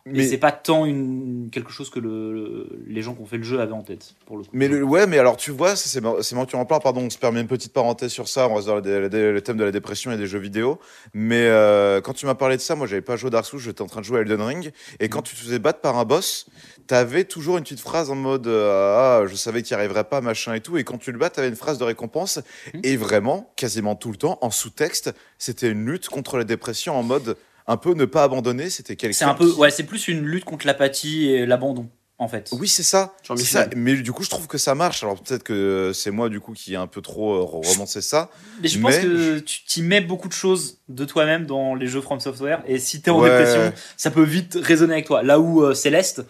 Mais, c'est pas tant une quelque chose que le, le- les gens qui ont fait le jeu avaient en tête pour le coup. mais le, ouais, mais alors tu vois, c'est mar- c'est marrant tu en parles. Pardon, on se permet une petite parenthèse sur ça. On reste dans le, thème de la dépression et des jeux vidéo. Mais euh, quand tu m'as parlé de ça, moi, j'avais pas joué à Dark Souls, j'étais en train de jouer à Elden Ring. Et quand tu te faisais battre par un boss, t'avais toujours une petite phrase en mode euh, Ah, je savais qu'il n'y arriverait pas, machin et tout. Et quand tu le bats, t'avais une phrase de récompense. Mhm. Et vraiment, quasiment tout le temps, en sous-texte, c'était une lutte contre la dépression en mode un peu ne pas abandonner. C'était quelqu'un. C'est un peu, qui- ouais, c'est plus une lutte contre l'apathie et l'abandon en fait. Oui, c'est ça. Ça. Mais du coup, je trouve que ça marche. Alors peut-être que c'est moi du coup qui ai un peu trop euh, romancé ça. Mais je pense que tu t'y mets beaucoup de choses de toi-même dans les jeux From Software et si t'es en Ouais. dépression, ça peut vite résonner avec toi. Là où euh, Céleste,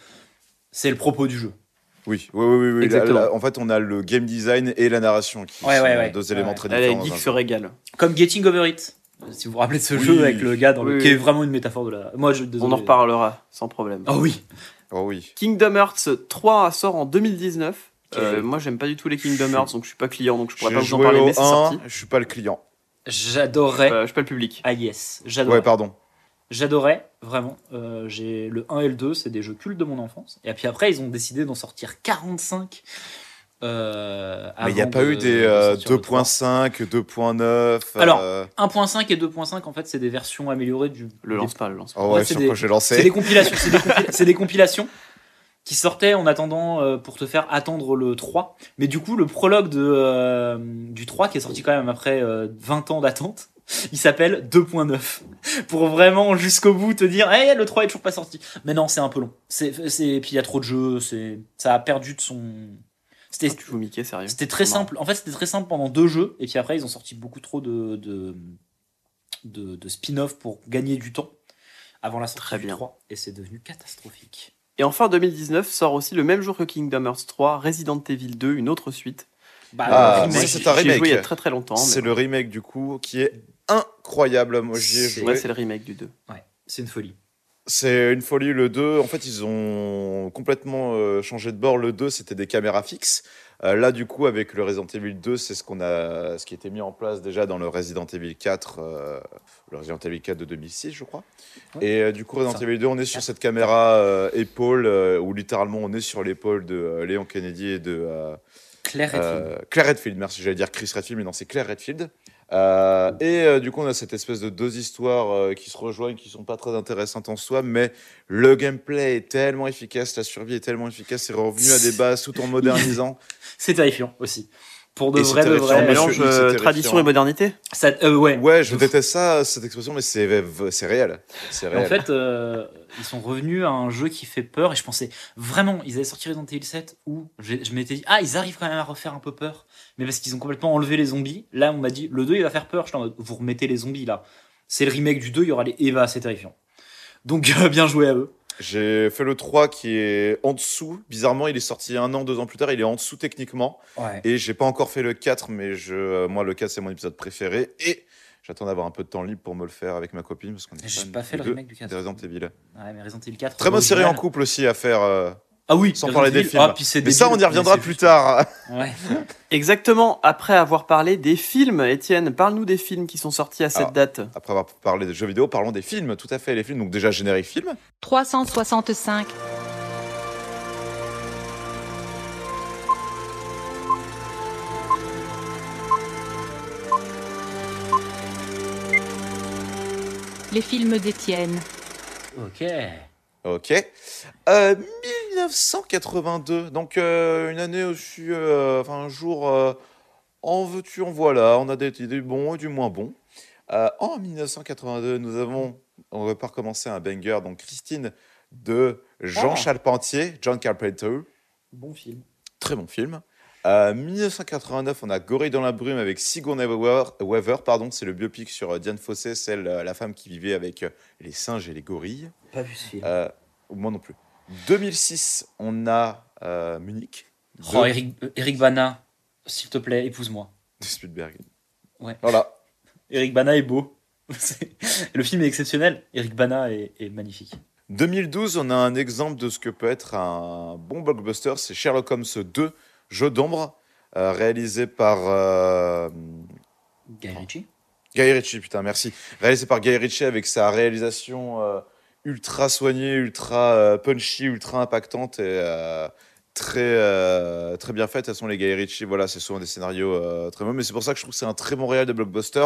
c'est le propos du jeu. Oui, oui, oui, oui. oui. Là, Exactement. là, en fait, on a le game design et la narration qui Ouais, sont ouais, ouais. deux éléments Ouais. très différents. geeks jeu. se régalent. Comme Getting Over It. Si vous vous rappelez de ce Oui. jeu avec le gars dans le, Oui, qui est vraiment une métaphore de la. Moi, je, désolé. On en reparlera sans problème. Oh oui. Oh oui. Kingdom Hearts 3 sort en 2019. Euh, moi, j'aime pas du tout les Kingdom Hearts, donc je suis pas client, donc je pourrais pas vous en parler, mais c'est 1, sorti. je suis pas le client. J'adorerais. Euh, je suis pas le public. Ah yes, j'adorerais. Ouais, pardon. J'adorais, vraiment. Euh, j'ai le 1 et le 2, c'est des jeux cultes de mon enfance. Et puis après, ils ont décidé d'en sortir 45. Euh, Mais il n'y a pas de- eu des de euh, sortir le 3. 2.5, 2.9. Alors, euh, 1.5 et 2.5, en fait, c'est des versions améliorées du. Le lance pas, le lance pas. Oh ouais, Ouais, c'est sur des- quoi j'ai C'est lancé. des compilations. C'est des, compil- c'est des compilations qui sortaient en attendant euh, pour te faire attendre le 3. Mais du coup, le prologue de, euh, du 3 qui est sorti quand même après euh, 20 ans d'attente. Il s'appelle 2.9 pour vraiment jusqu'au bout te dire hey, le 3 est toujours pas sorti. Mais non, c'est un peu long. C'est c'est et puis il y a trop de jeux, c'est ça a perdu de son c'était Ah, tu joues Mickey, sérieux c'était très Non. simple. En fait, c'était très simple pendant deux jeux, et puis après, ils ont sorti beaucoup trop de, de, de, de spin-off pour gagner du temps avant la sortie Très du bien. 3, et c'est devenu catastrophique. Et enfin, 2019 sort aussi le même jour que Kingdom Hearts 3, Resident Evil 2, une autre suite. Bah, Ah, c'est un remake. joué il y a très très longtemps. C'est le remake du coup qui est incroyable. Moi j'y ai joué. Ouais, c'est le remake du 2. ouais, c'est une folie. C'est une folie le 2. En fait, ils ont complètement euh, changé de bord. Le 2, c'était des caméras fixes. Euh, là, du coup, avec le Resident Evil 2, c'est ce qu'on a, ce qui était mis en place déjà dans le Resident Evil 4, euh, le Resident Evil 4 de 2006, je crois. Ouais. Et du coup, Resident. Evil 2, on est sur cette caméra épaule où littéralement on est sur l'épaule de Léon Kennedy et de Claire Redfield. Claire Redfield, merci, j'allais dire Chris Redfield, mais non, c'est Claire Redfield. Euh, et euh, du coup, on a cette espèce de deux histoires euh, qui se rejoignent, qui sont pas très intéressantes en soi, mais le gameplay est tellement efficace, la survie est tellement efficace, c'est revenu à des bases tout en modernisant. [LAUGHS] C'est terrifiant aussi. Pour de Et vrai, de vrai. Mélange euh, tradition et modernité Ça, euh, ouais. Ouais, je déteste ça, cette expression, mais c'est c'est réel. Réel. en fait, euh, ils sont revenus à un jeu qui fait peur. Et je pensais vraiment, ils avaient sorti Resident Evil 7 où je m'étais dit, ah, ils arrivent quand même à refaire un peu peur. Mais parce qu'ils ont complètement enlevé les zombies. Là, on m'a dit, le 2, il va faire peur. Je suis en mode, vous remettez les zombies là. C'est le remake du 2, il y aura les Eva, c'est terrifiant. Donc, euh, [LAUGHS] bien joué à eux. J'ai fait le 3 qui est en dessous. Bizarrement, il est sorti un an, deux ans plus tard, il est en dessous techniquement. Ouais. Et j'ai pas encore fait le 4, mais je, euh, moi, le 4, c'est mon épisode préféré. Et J'attends d'avoir un peu de temps libre pour me le faire avec ma copine parce qu'on J'ai pas fait le remake du 4. des Resident Evil. Ouais, mais Resident Evil 4. Très bonne série en couple aussi à faire. euh, Ah oui, sans parler des films. Ah, puis Mais ça, on y reviendra plus tard. Ouais. [LAUGHS] Exactement, après avoir parlé des films, Étienne, parle-nous des films qui sont sortis à cette Alors. date. Après avoir parlé des jeux vidéo, parlons des films. Tout à fait, les films. Donc déjà générique film. 365. Les films d'Étienne. Ok. Ok. Euh, 1982. Donc euh, une année aussi, euh, enfin un jour, euh, en veux-tu, en voilà. On a des, des bons et du moins bons. Euh, en 1982, nous avons, on va pas recommencer un banger, donc Christine de Jean Ah. Charpentier, John Carpenter. Bon film. Très bon film. Euh, 1989, on a Gorille dans la brume avec Sigourney Weaver. Pardon, c'est le biopic sur euh, Diane Fossé, celle, euh, la femme qui vivait avec euh, les singes et les gorilles. Pas vu ce film. Euh, moi non plus. 2006, on a euh, Munich. oh, Eric, Eric Bana, s'il te plaît, épouse-moi. de Spielberg. Ouais. Voilà. [LAUGHS] Eric Bana est beau. [LAUGHS] Le film est exceptionnel. Eric Bana est, est magnifique. 2012, on a un exemple de ce que peut être un bon blockbuster. C'est Sherlock Holmes 2, Jeu d'ombre, euh, réalisé par euh, Guy Ritchie. Guy Ritchie. Putain, merci. Réalisé par Guy Ritchie avec sa réalisation euh, ultra soignée, ultra euh, punchy, ultra impactante et très, très bien faite. De toute façon, les Guy Ritchie, voilà, c'est souvent des scénarios très bons. Mais c'est pour ça que je trouve que c'est un très bon réel de blockbuster,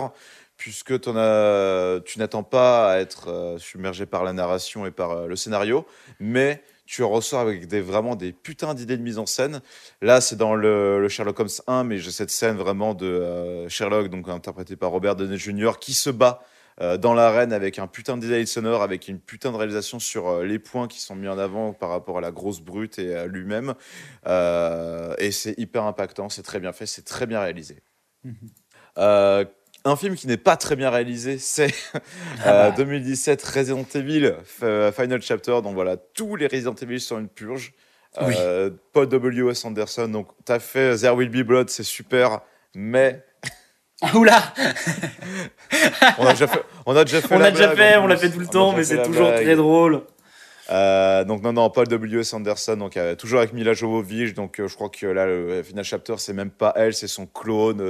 puisque as, tu n'attends pas à être submergé par la narration et par le scénario, mais tu ressors avec des, vraiment des putains d'idées de mise en scène. Là, c'est dans le, le Sherlock Holmes 1, mais j'ai cette scène vraiment de euh, Sherlock, donc interprété par Robert Downey Jr., qui se bat euh, dans l'arène avec un putain de design sonore, avec une putain de réalisation sur euh, les points qui sont mis en avant par rapport à la grosse brute et à lui-même. Euh, et c'est hyper impactant, c'est très bien fait, c'est très bien réalisé. Mhm. Euh, un film qui n'est pas très bien réalisé, c'est Ah [LAUGHS] euh, bah. 2017 Resident Evil F- Final Chapter. Donc voilà, tous les Resident Evil sont une purge. Oui. Euh, Paul W.S. Anderson, donc t'as fait There Will Be Blood, c'est super, mais [LAUGHS] Oula [LAUGHS] on a déjà fait, on a déjà fait, On la déjà fait, on l'a fait tout le temps, mais c'est toujours blague. très drôle. Euh, donc non, non, Paul W.S. Anderson, donc euh, toujours avec Mila Jovovich, donc euh, je crois que là, le Final Chapter, c'est même pas elle, c'est son clone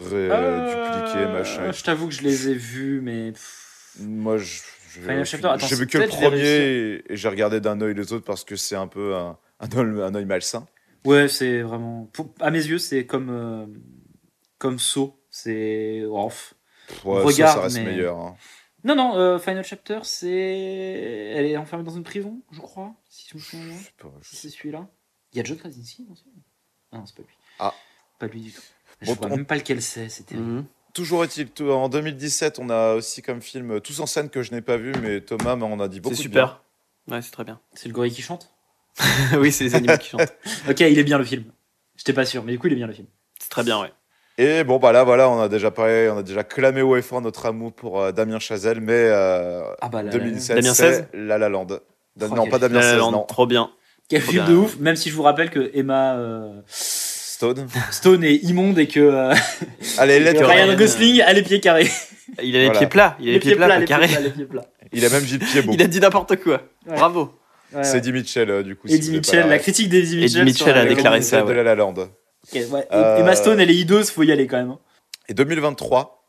euh, dupliqué, Euh, machin. Je t'avoue que je les ai vus, mais. Moi, je, je- Final Chapter, attends, j'ai vu que le premier et, j'ai regardé d'un œil les autres parce que c'est un peu un, un, œil, malsain. Ouais, c'est vraiment. À mes yeux, c'est comme. euh, Comme Saw. C'est. ouais, Regarde, ça reste mais- meilleur. hein. Non, non, euh, Final Chapter, c'est. Elle est enfermée dans une prison, je crois, si je me souviens bien. Je Si c'est celui-là. Il y a John Krasinski dans Ah non, c'est pas lui. Ah. Pas lui du tout. Je Bon, vois on- même pas lequel c'est, c'était. Mhm. Toujours est-il, tout- en 2017, on a aussi comme film Tous en scène que je n'ai pas vu, mais Thomas m'en a dit beaucoup C'est de bien. super. Ouais, c'est très bien. C'est le gorille qui chante? [LAUGHS] Oui, c'est les animaux qui [LAUGHS] chantent. Ok, il est bien le film. J'étais pas sûr, mais du coup, il est bien le film. C'est très bien, ouais. Et bon, bah là, voilà, on a déjà parlé, on a déjà clamé haut et fort notre amour pour euh, Damien Chazelle, mais euh, Ah bah là. là, là. 2017, Damien c'est 16? La La Land. Da- Oh, non, pas Damien La La 16, Land, non. trop bien. Quel Trop film bien. de ouf, même si je vous rappelle que Emma euh, Stone. [LAUGHS] Stone est immonde et que, euh, Allez, [LAUGHS] que. Ryan Gosling a les pieds carrés. Il a les Voilà. pieds plats. Il a les, pieds plats, pas les carrés. pieds plats, les pieds plats. Il a même Gilles Pied Il a dit n'importe quoi. Ouais. Bravo. Ouais, C'est. Eddie Mitchell, euh, du coup. si Eddie vous êtes pas Mitchell, la critique d'Eddie Eddie Mitchell. Mitchell a la- déclaré Eddie ça, Mitchell de ouais. La La Land. Ok, ouais. Euh, Emma Stone, elle est hideuse, faut y aller quand même. hein. Et 2023,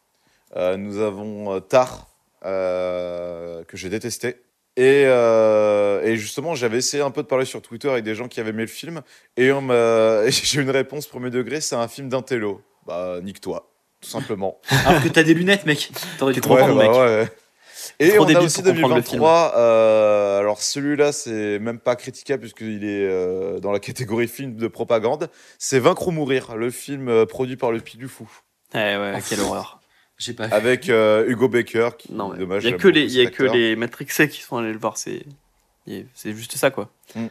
euh, nous avons euh, Tar, euh, que j'ai détesté. Et, euh, et justement, j'avais essayé un peu de parler sur Twitter avec des gens qui avaient aimé le film. Et on m'a- [LAUGHS] et j'ai eu une réponse premier degré c'est un film d'intello. Bah, nique-toi, tout simplement. [LAUGHS] Alors que t'as des lunettes, mec. T'aurais dû Trop comprendre, bah mec. ouais. Et Trop on a aussi pour comprendre le 2023. euh, alors celui-là, c'est même pas critiquable puisqu'il est euh, dans la catégorie film de propagande. C'est Vaincre ou mourir, le film euh, produit par le Puy du Fou, Eh ouais, quelle [LAUGHS] horreur. J'ai pas vu. avec euh, Hugo Baker. Qui, Non, mais dommage, il y a que les, y a que les Matrixés qui sont allés le voir. C'est, juste ça, quoi. Mm.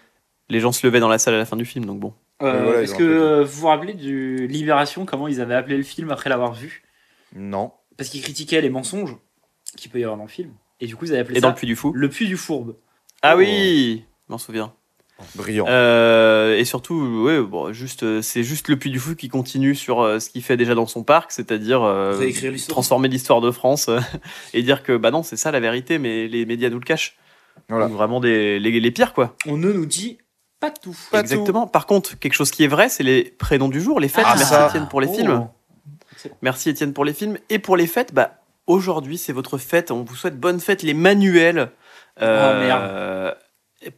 Les gens se levaient dans la salle à la fin du film, donc bon. Euh, voilà, Est-ce que euh, vous vous rappelez du Libération, comment ils avaient appelé le film après l'avoir vu? Non. Parce qu'ils critiquaient les mensonges qu'il peut y avoir dans le film. Et du coup, ils avaient appelé Et ça dans le puits du fou. le puits du fourbe. Ah Oh. oui, je m'en souviens. Brillant. Euh, et surtout, ouais, bon, juste, euh, c'est juste le Puy du Fou qui continue sur euh, ce qu'il fait déjà dans son parc, c'est-à-dire euh, transformer l'histoire de France [LAUGHS] et dire que bah non, c'est ça la vérité, mais les médias nous le cachent. Voilà. Donc vraiment des, les, les pires quoi. On ne nous dit pas tout. Pas Exactement. Par contre, quelque chose qui est vrai, c'est les prénoms du jour, les fêtes. Ah, Merci ça. Étienne pour les Oh. films. Excellent. Merci Étienne pour les films et pour les fêtes. Bah aujourd'hui, c'est votre fête. On vous souhaite bonne fête les Manuels. Oh,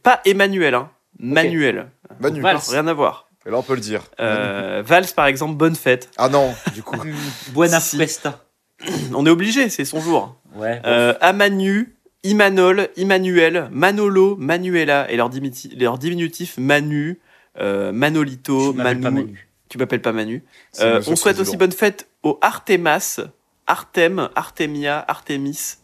Pas Emmanuel, hein. Manuel. Manu. Vals. Rien à voir. Et là, on peut le dire. Euh, Vals, par exemple, bonne fête. Ah non, du coup. [LAUGHS] [LAUGHS] Buena Si, festa. [CLEARS THROAT] On est obligé, c'est son jour. Ouais. Euh, Amanu, Imanol, Immanuel, Manolo, Manuela et leur, dimiti- leur diminutif Manu, euh, Manolito, Je m'appelle Manu. pas Manu. Tu m'appelles pas Manu. C'est Euh, on souhaite président. aussi bonne fête au Artemas, Artem, Artemia, Artemis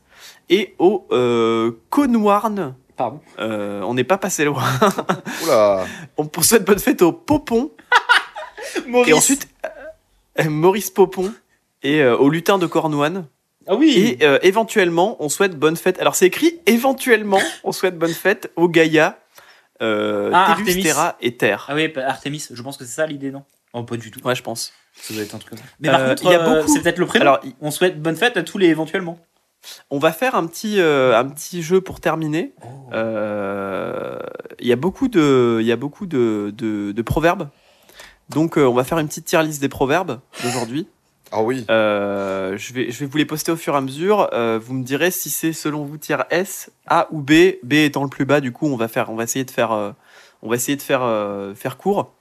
et au euh, Conwarn. Pardon. Euh, on n'est pas passé loin. [LAUGHS] Oula. on souhaite bonne fête au Popon [LAUGHS] et ensuite euh, Maurice Popon et euh, au lutin de Cornouailles. Ah oui. Et euh, éventuellement, on souhaite bonne fête. Alors c'est écrit éventuellement, on souhaite bonne fête au Gaïa, euh, Ah, Tellus, Artemis. Terra et Terre. Ah oui, Artemis. Je pense que c'est ça l'idée, non? Oh, pas du tout. Ouais, je pense. Ça doit être un truc comme ça. Mais par Euh, contre, il y a euh, beaucoup- c'est peut-être le prénom. Alors, il- on souhaite bonne fête à tous les éventuellement. On va faire un petit, euh, un petit jeu pour terminer. Oh. Euh, Il y a beaucoup de, il y a beaucoup de, de, de proverbes. Donc, euh, on va faire une petite tier list des proverbes d'aujourd'hui. [LAUGHS] Ah oui. Euh, je, vais, je vais vous les poster au fur et à mesure. Vous me direz si c'est selon vous tier S, A ou B. B étant le plus bas, du coup, on va faire, on va essayer de faire, on va essayer de faire, faire court.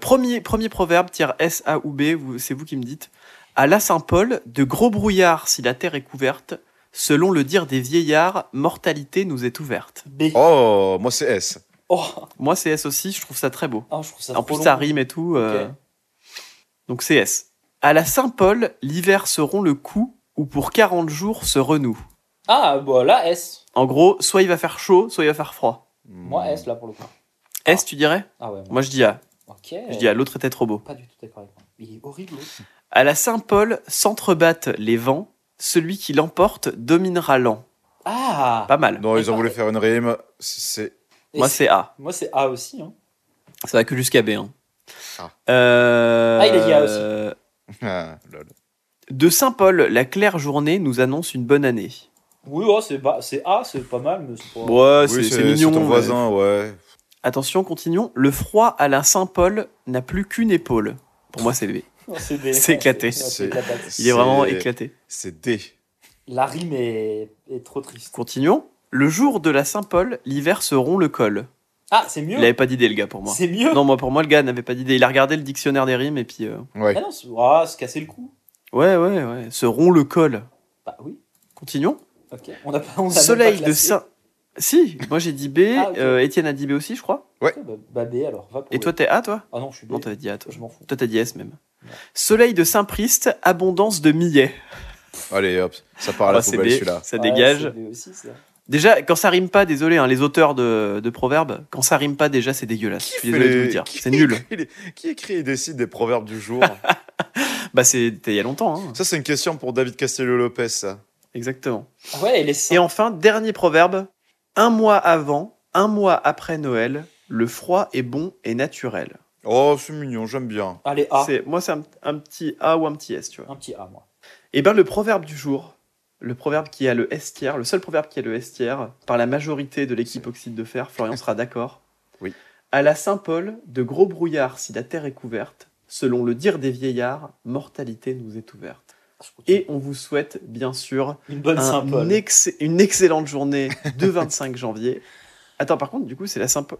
Premier, premier proverbe, tier S, A ou B. C'est vous qui me dites. À la Saint-Paul, de gros brouillards si la terre est couverte. Selon le dire des vieillards, mortalité nous est ouverte. B. Oh, moi c'est S. Oh. Moi, c'est S aussi. Je trouve ça très beau. Ah, je trouve ça En trop plus, long. ça rime et tout. euh, Donc, c'est S. À la Saint-Paul, l'hiver seront le coup où pour 40 jours se renoue. Ah, bah là, S. En gros, soit il va faire chaud, soit il va faire froid. Moi, S, là, pour le coup. S, tu dirais? Ah ouais. Moi, je dis A. Ok. Je dis A. L'autre était trop beau. Pas du tout d'accord avec moi. Il est horrible. l'autre. À la Saint-Paul, s'entrebattent les vents. Celui qui l'emporte dominera l'an. Ah. Pas mal. Non, ils ont voulu faire une rime. C'est. Moi, c'est A. Moi, c'est A aussi. Hein. Ça va que jusqu'à B. hein. Ah. Euh, Ah, il a dit A aussi. [LAUGHS] Ah, lol. De Saint-Paul, la claire journée nous annonce une bonne année. Oui, oh, c'est ba- c'est A, c'est pas mal, mais c'est pas. Ouais, Oui, c'est c'est mignon. ton mais- voisin, ouais. Attention, continuons. Le froid à la Saint-Paul n'a plus qu'une épaule. Pour moi, c'est B. [LAUGHS] C'est des- éclaté. Ouais, c'est. Il est vraiment éclaté. C'est D. La rime est, est trop triste. Continuons. Le jour de la Saint-Paul, l'hiver se rompt le col. Ah, c'est mieux. Il avait pas d'idée, le gars, pour moi. C'est mieux. Non, moi, pour moi, le gars n'avait pas d'idée. Il a regardé le dictionnaire des rimes et puis. euh, Ouais. Ah non, c'est ah, se casser le cou. Ouais, ouais, ouais. Se rompt le col. Bah oui. Continuons. Ok. On a pas. On a Soleil pas de. Saint. Si, moi j'ai dit B. Ah, euh, Étienne a dit B aussi, je crois. Ok, bah, bah B alors. Va pour Et B. toi, t'es A, toi? Ah non, je suis B. Non, t'avais dit A, toi. Je m'en fous. Toi, t'as dit S même. Soleil de Saint-Priest, abondance de millet. Allez, hop. Ça part à la Ah, c'est poubelle, celui-là. ça dégage. aussi, ça. Déjà, quand ça rime pas, désolé, hein, les auteurs de, de proverbes, quand ça rime pas, déjà, c'est dégueulasse. Je suis désolé de vous le dire. Qui C'est nul. écrit les- Qui écrit et décide des proverbes du jour [LAUGHS] Bah, c'était il y a longtemps, hein. Ça, c'est une question pour David Castello-Lopez, ça. Exactement. Ouais, et les Et seins. enfin, dernier proverbe. Un mois avant, un mois après Noël, le froid est bon et naturel. Oh, c'est mignon, j'aime bien. Allez, A. C'est, moi, c'est un, un petit A ou un petit S, tu vois. Un petit A, moi. Et ben, le proverbe du jour, le proverbe qui a le S tiers, le seul proverbe qui a le S tiers, par la majorité de l'équipe Oxyde de Fer, Florian sera d'accord. [LAUGHS] Oui. À la Saint-Paul, de gros brouillards si la terre est couverte, selon le dire des vieillards, mortalité nous est ouverte. Et on vous souhaite, bien sûr, une bonne un Saint-Paul. ex- une excellente journée de [LAUGHS] 25 janvier. Attends, par contre, du coup, c'est la Saint-Paul.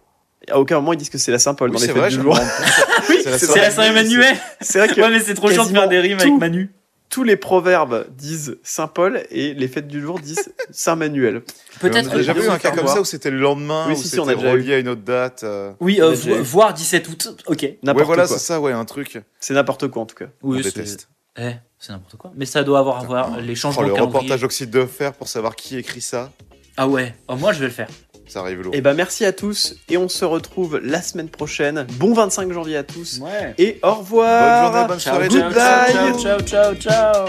À aucun moment, ils disent que c'est la Saint-Paul Oui, dans les c'est fêtes vrai, du jour. [LAUGHS] Oui, C'est la c'est C'est la Saint-Emmanuel. C'est vrai que Ouais, mais c'est trop chiant de faire des rimes avec. Manu. tous les proverbes disent Saint-Paul et les fêtes du jour disent Saint-Manuel. Peut-être. On a déjà que- vu un cas comme ça où c'était le lendemain, Oui, où si, on a déjà relié à une autre date. euh. Oui, euh, a déjà vo- eu. voir 17 août. Ok. N'importe Ouais, voilà, quoi. c'est ça, ouais, un truc. C'est n'importe quoi en tout cas. Oui, déteste. Eh, c'est n'importe quoi. Mais ça doit avoir à voir les Oh, changements le de calendrier. reportage oxyde de fer pour savoir qui écrit ça, Ah ouais. Oh, moi, je vais le faire ça arrive lourd. Et ben bah merci à tous et on se retrouve la semaine prochaine. Bon 25 janvier à tous. Ouais. Et au revoir. Bonne journée, bonne ciao, soirée. Ciao, ciao, ciao, ciao, ciao.